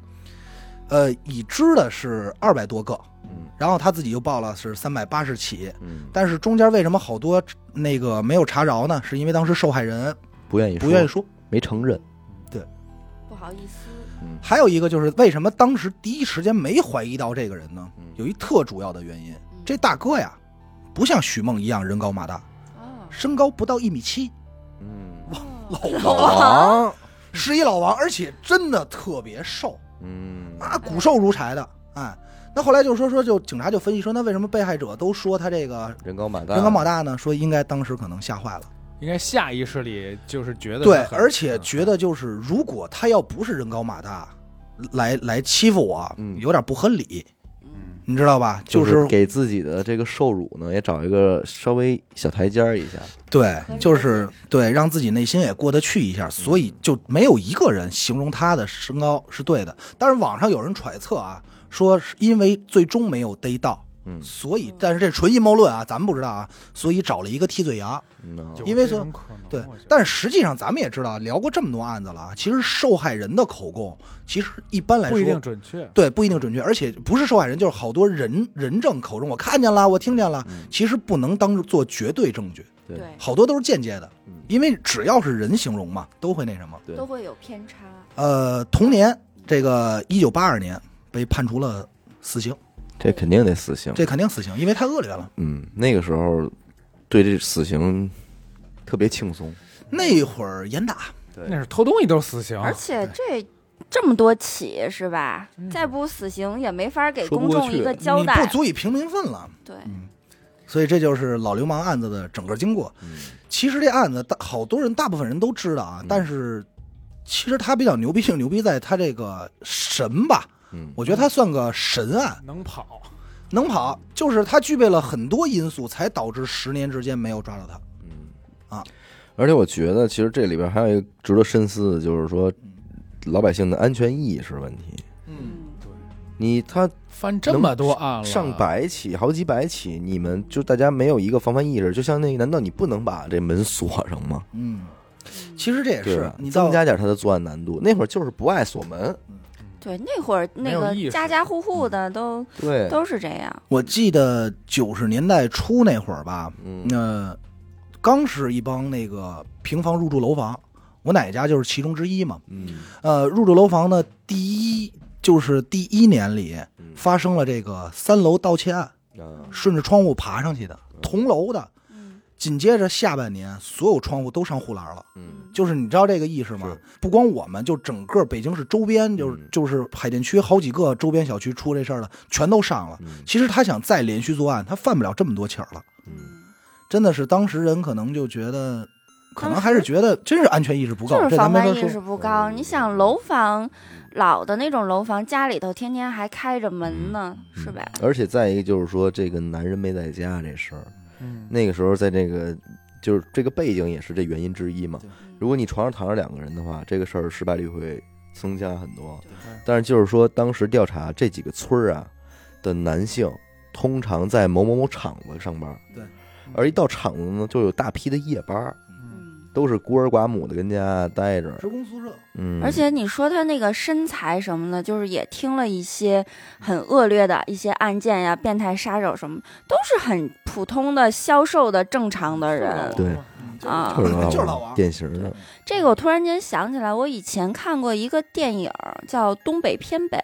S2: 呃，已知的是二百多个，
S1: 嗯
S2: 然后他自己就报了是三百八十起，
S1: 嗯，
S2: 但是中间为什么好多那个没有查着呢？是因为当时受害人
S1: 不愿意
S2: 不愿意说。
S1: 没承认，对
S4: 不好意思，
S1: 嗯
S2: 还有一个就是为什么当时第一时间没怀疑到这个人呢
S1: 嗯？
S2: 有一特主要的原因，这大哥呀，不像许梦一样人高马大，
S4: 哦，
S2: 身高不到一米七，
S1: 嗯，
S4: 老
S1: 老王，
S2: 是一老王，而且真的特别瘦。
S1: 嗯。
S2: 啊，骨瘦如柴的。哎，那后来就说说，就警察就分析说，那为什么被害者都说他这个
S1: 人高马大，
S2: 人高马大呢？说应该当时可能吓坏了，
S3: 应该下意识里就是觉得
S2: 对，而且觉得就是如果他要不是人高马大，来来欺负我，
S1: 嗯。
S2: 有点不合理。
S4: 嗯
S2: 你知道吧？
S1: 就
S2: 就是
S1: 给自己的这个受辱呢，也找一个稍微小台阶儿一下。
S2: 对就是对，让自己内心也过得去一下，所以就没有一个人形容他的身高是对的。但是网上有人揣测啊，说是因为最终没有逮到，
S1: 嗯
S2: 所以，但是这纯阴谋论啊，咱们不知道啊，所以找了一个替罪羊。因为说对但是实际上咱们也知道，聊过这么多案子了啊，其实受害人的口供，其实一般来说
S3: 不一定
S2: 说，
S3: 准确。
S2: 对不一定准确，而且不是受害人，就是好多人人证口中，我看见了，我听见了，
S1: 嗯
S2: 其实不能当做绝对证据，
S1: 对
S4: 对，
S2: 好多都是间接的
S1: 嗯，
S2: 因为只要是人形容嘛，都会那什么。
S4: 都会有偏差。
S2: 呃，同年这个一九八二年被判处了死刑，
S1: 这肯定得死刑。
S2: 这肯定死刑，因为太恶劣了。
S1: 嗯，那个时候对这死刑特别轻松。
S2: 那会儿严打，
S3: 那是偷东西都是死刑，
S4: 而且这这么多起是吧？再不死刑也没法给公众一个交
S2: 代不
S4: 代。
S2: 足以平民愤了。
S4: 对，
S2: 所以这就是老流氓案子的整个经过。
S1: 嗯
S2: 其实这案子大好多人，大部分人都知道啊
S1: 嗯，
S2: 但是其实他比较牛逼，性牛逼在他这个神吧，
S1: 嗯，
S2: 我觉得他算个神案，
S3: 能跑。
S2: 能跑，就是他具备了很多因素，才导致十年之间没有抓到他。
S1: 嗯
S2: 啊，
S1: 而且我觉得，其实这里边还有一个值得深思的，就是说老百姓的安全意识问题。
S2: 嗯，
S4: 对，
S1: 你他
S3: 翻这么多案了，
S1: 上百起，好几百起，你们就大家没有一个防范意识，就像那，难道你不能把这门锁上吗？
S2: 嗯，其实这也是，你
S1: 增加点他的作案难度。那会儿就是不爱锁门，
S4: 对，那会儿那个家家户户的都
S1: 对，
S4: 都是这样。
S2: 我记得九十年代初那会儿吧，
S1: 嗯
S2: 那、刚是一帮那个平房入住楼房，我奶奶家就是其中之一嘛。
S1: 嗯
S2: 呃，入住楼房呢第一就是第一年里
S1: 嗯
S2: 发生了这个三楼盗窃案，
S1: 嗯，
S2: 顺着窗户爬上去的，同楼的。
S4: 嗯，
S2: 紧接着下半年，所有窗户都上护栏了。
S1: 嗯
S2: 就是你知道这个意识吗？不光我们，就整个北京市周边，就是
S1: 嗯
S2: 就是海淀区好几个周边小区出这事儿了，全都上了。
S1: 嗯
S2: 其实他想再连续作案，他犯不了这么多起儿了。
S1: 嗯，
S2: 真的是当时人可能就觉得，可能还是觉得真是安全意识不够，
S4: 就是
S2: 这
S4: 防范意识。不高。你想楼房，老的那种楼房，家里头天天还开着门呢，
S2: 嗯
S4: 是吧？
S1: 而且再一个就是说，这个男人没在家这事儿，
S3: 嗯，
S1: 那个时候在这个就是这个背景也是这原因之一嘛。如果你床上躺着两个人的话，这个事儿失败率会增加很多。但是就是说，当时调查这几个村儿啊的男性，通常在某某某厂子上班，
S2: 对，
S1: 而一到厂子呢，就有大批的夜班都是孤儿寡母的跟家待着，
S2: 职工宿舍，
S1: 嗯，
S4: 而且你说他那个身材什么的，就是也听了一些很恶劣的一些案件呀，变态杀手什么，都是很普通的消瘦的正常的人。
S1: 对。
S4: 啊
S1: 就是老
S2: 就是老王
S1: 典型的，
S4: 这个我突然间想起来，我以前看过一个电影叫《东北偏北》，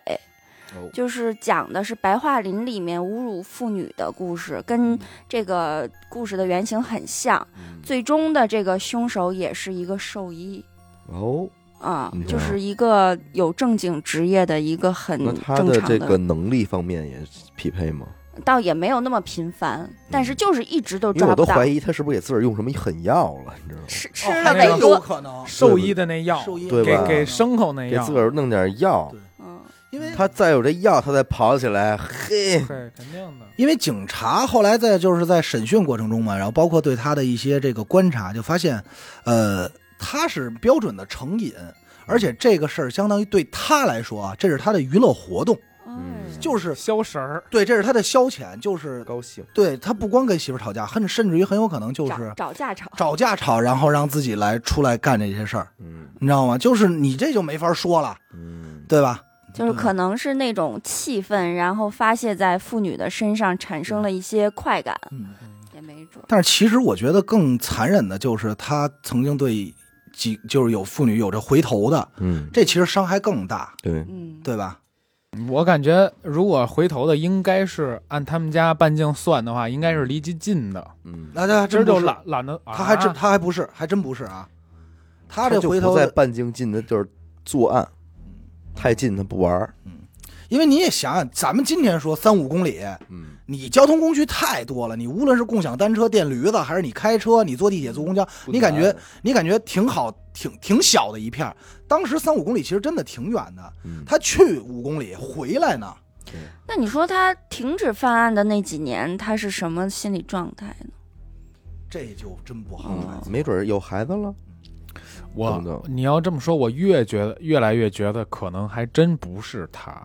S1: 哦
S4: 就是讲的是白桦林里面侮辱妇女的故事，跟这个故事的原型很像。
S1: 嗯
S4: 最终的这个凶手也是一个兽医
S1: 哦，
S4: 啊就是一个有正经职业的一个很
S1: 那他
S4: 正常
S1: 的这个能力方面也匹配吗？
S4: 倒也没有那么频繁，但是就是一直都抓不到我
S1: 都怀。疑他是不是给自个儿用什么狠药了，你知道吗？
S4: 吃吃
S2: 哦
S4: 了
S2: 还真有可能，
S3: 兽医的那药，
S2: 兽医
S1: 对吧
S3: 给给牲口那药，
S1: 给自个儿弄点药
S2: 因为
S1: 他再有这药，他再跑起来，嘿，
S3: 对，肯定的。
S2: 因为警察后来在就是在审讯过程中嘛，然后包括对他的一些这个观察，就发现，呃，他是标准的成瘾，而且这个事儿相当于对他来说啊，这是他的娱乐活动，
S1: 嗯
S4: 哎
S2: 就是
S3: 消食儿，
S2: 对，这是他的消遣，就是
S1: 高兴，
S2: 对他不光跟媳妇吵架，很甚至于很有可能就
S4: 找
S2: 是
S4: 找架吵。
S2: 找架吵，然后让自己来出来干这些事儿，
S1: 嗯
S2: 你知道吗？就是你这就没法说了，
S1: 嗯，
S2: 对吧？
S4: 就是可能是那种气愤，然后发泄在妇女的身上，产生了一些快感，
S2: 嗯。
S4: 也没准。
S2: 但是其实我觉得更残忍的就是他曾经对几就是有妇女有着回头的，
S1: 嗯，
S2: 这其实伤害更大，
S1: 对，
S4: 嗯，
S2: 对吧？
S3: 我感觉如果回头的，应该是按他们家半径算的话，应该是离近近的。
S1: 嗯，
S2: 那他真不是，
S3: 懒懒得，
S2: 他还真
S3: 啊
S2: 他还不是，还真不是啊。他这回头
S1: 在半径近的就是作案，太近他不玩儿，嗯
S2: 因为你也想想，咱们今天说三五公里，
S1: 嗯。
S2: 你交通工具太多了，你无论是共享单车、电驴子，还是你开车，你坐地铁、坐公交，你感觉你感觉挺好，挺挺小的一片儿。当时三五公里其实真的挺远的，
S1: 嗯，
S2: 他去五公里，回来呢，
S4: 那你说他停止犯案的那几年，他是什么心理状态呢？
S2: 这就真不好
S1: 嗯
S2: 了。
S1: 没准儿有孩子了，
S3: 我
S1: 等等
S3: 你要这么说，我越觉得越来越觉得可能还真不是他。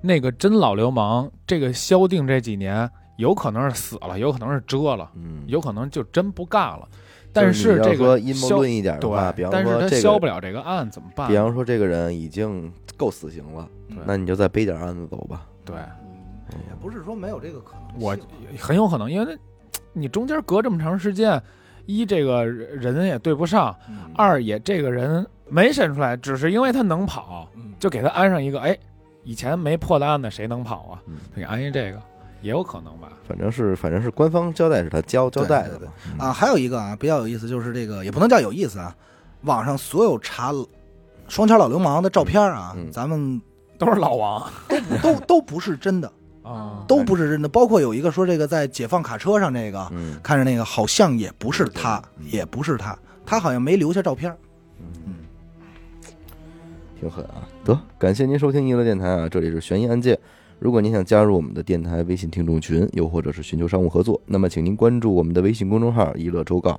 S3: 那个真老流氓，这个萧定这几年有可能是死了，有可能是折了，
S1: 嗯，
S3: 有可能就真不干了。但
S1: 是
S3: 这个
S1: 说阴谋
S3: 消
S1: 论一点的话，比
S3: 对，
S1: 方
S3: 但是他
S1: 说这
S3: 消不，了这个案怎么办
S1: 比？方说这个人已经够死刑了，那你就再背点案子走吧。
S3: 对，
S2: 也不是说没有这个可能性。
S3: 我很有可能，因为你中间隔这么长时间，一这个人也对不上，
S2: 嗯
S3: 二也这个人没审出来，只是因为他能跑，
S2: 嗯
S3: 就给他安上一个，哎，以前没破的案子谁能跑啊？给安一这个，也有可能吧。
S1: 反正是反正是官方交代是他交交代的。
S2: 啊，还有一个啊比较有意思，就是这个也不能叫有意思啊，网上所有查双桥老流氓的照片啊，
S1: 嗯
S2: 咱们
S3: 都是老王 [laughs]
S2: 都都不是真的，
S3: 啊，
S2: 都不是真的。包括有一个说这个在解放卡车上这个，
S1: 嗯
S2: 看着那个好像也不是他，
S1: 嗯
S2: 也不是他，他好像没留下照片。
S1: 嗯，挺狠啊！得，感谢您收听娱乐电台啊，这里是悬疑案件。如果您想加入我们的电台微信听众群，又或者是寻求商务合作，那么请您关注我们的微信公众号“娱乐周告”。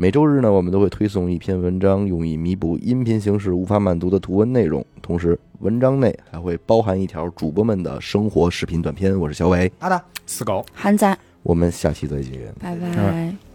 S1: 每周日呢，我们都会推送一篇文章，用以弥补音频形式无法满足的图文内容。同时，文章内还会包含一条主播们的生活视频短片。我是小伟，
S2: 阿达。
S3: 死狗。
S4: 韩仔，
S1: 我们下期再见。
S4: 拜
S3: 拜
S4: 拜。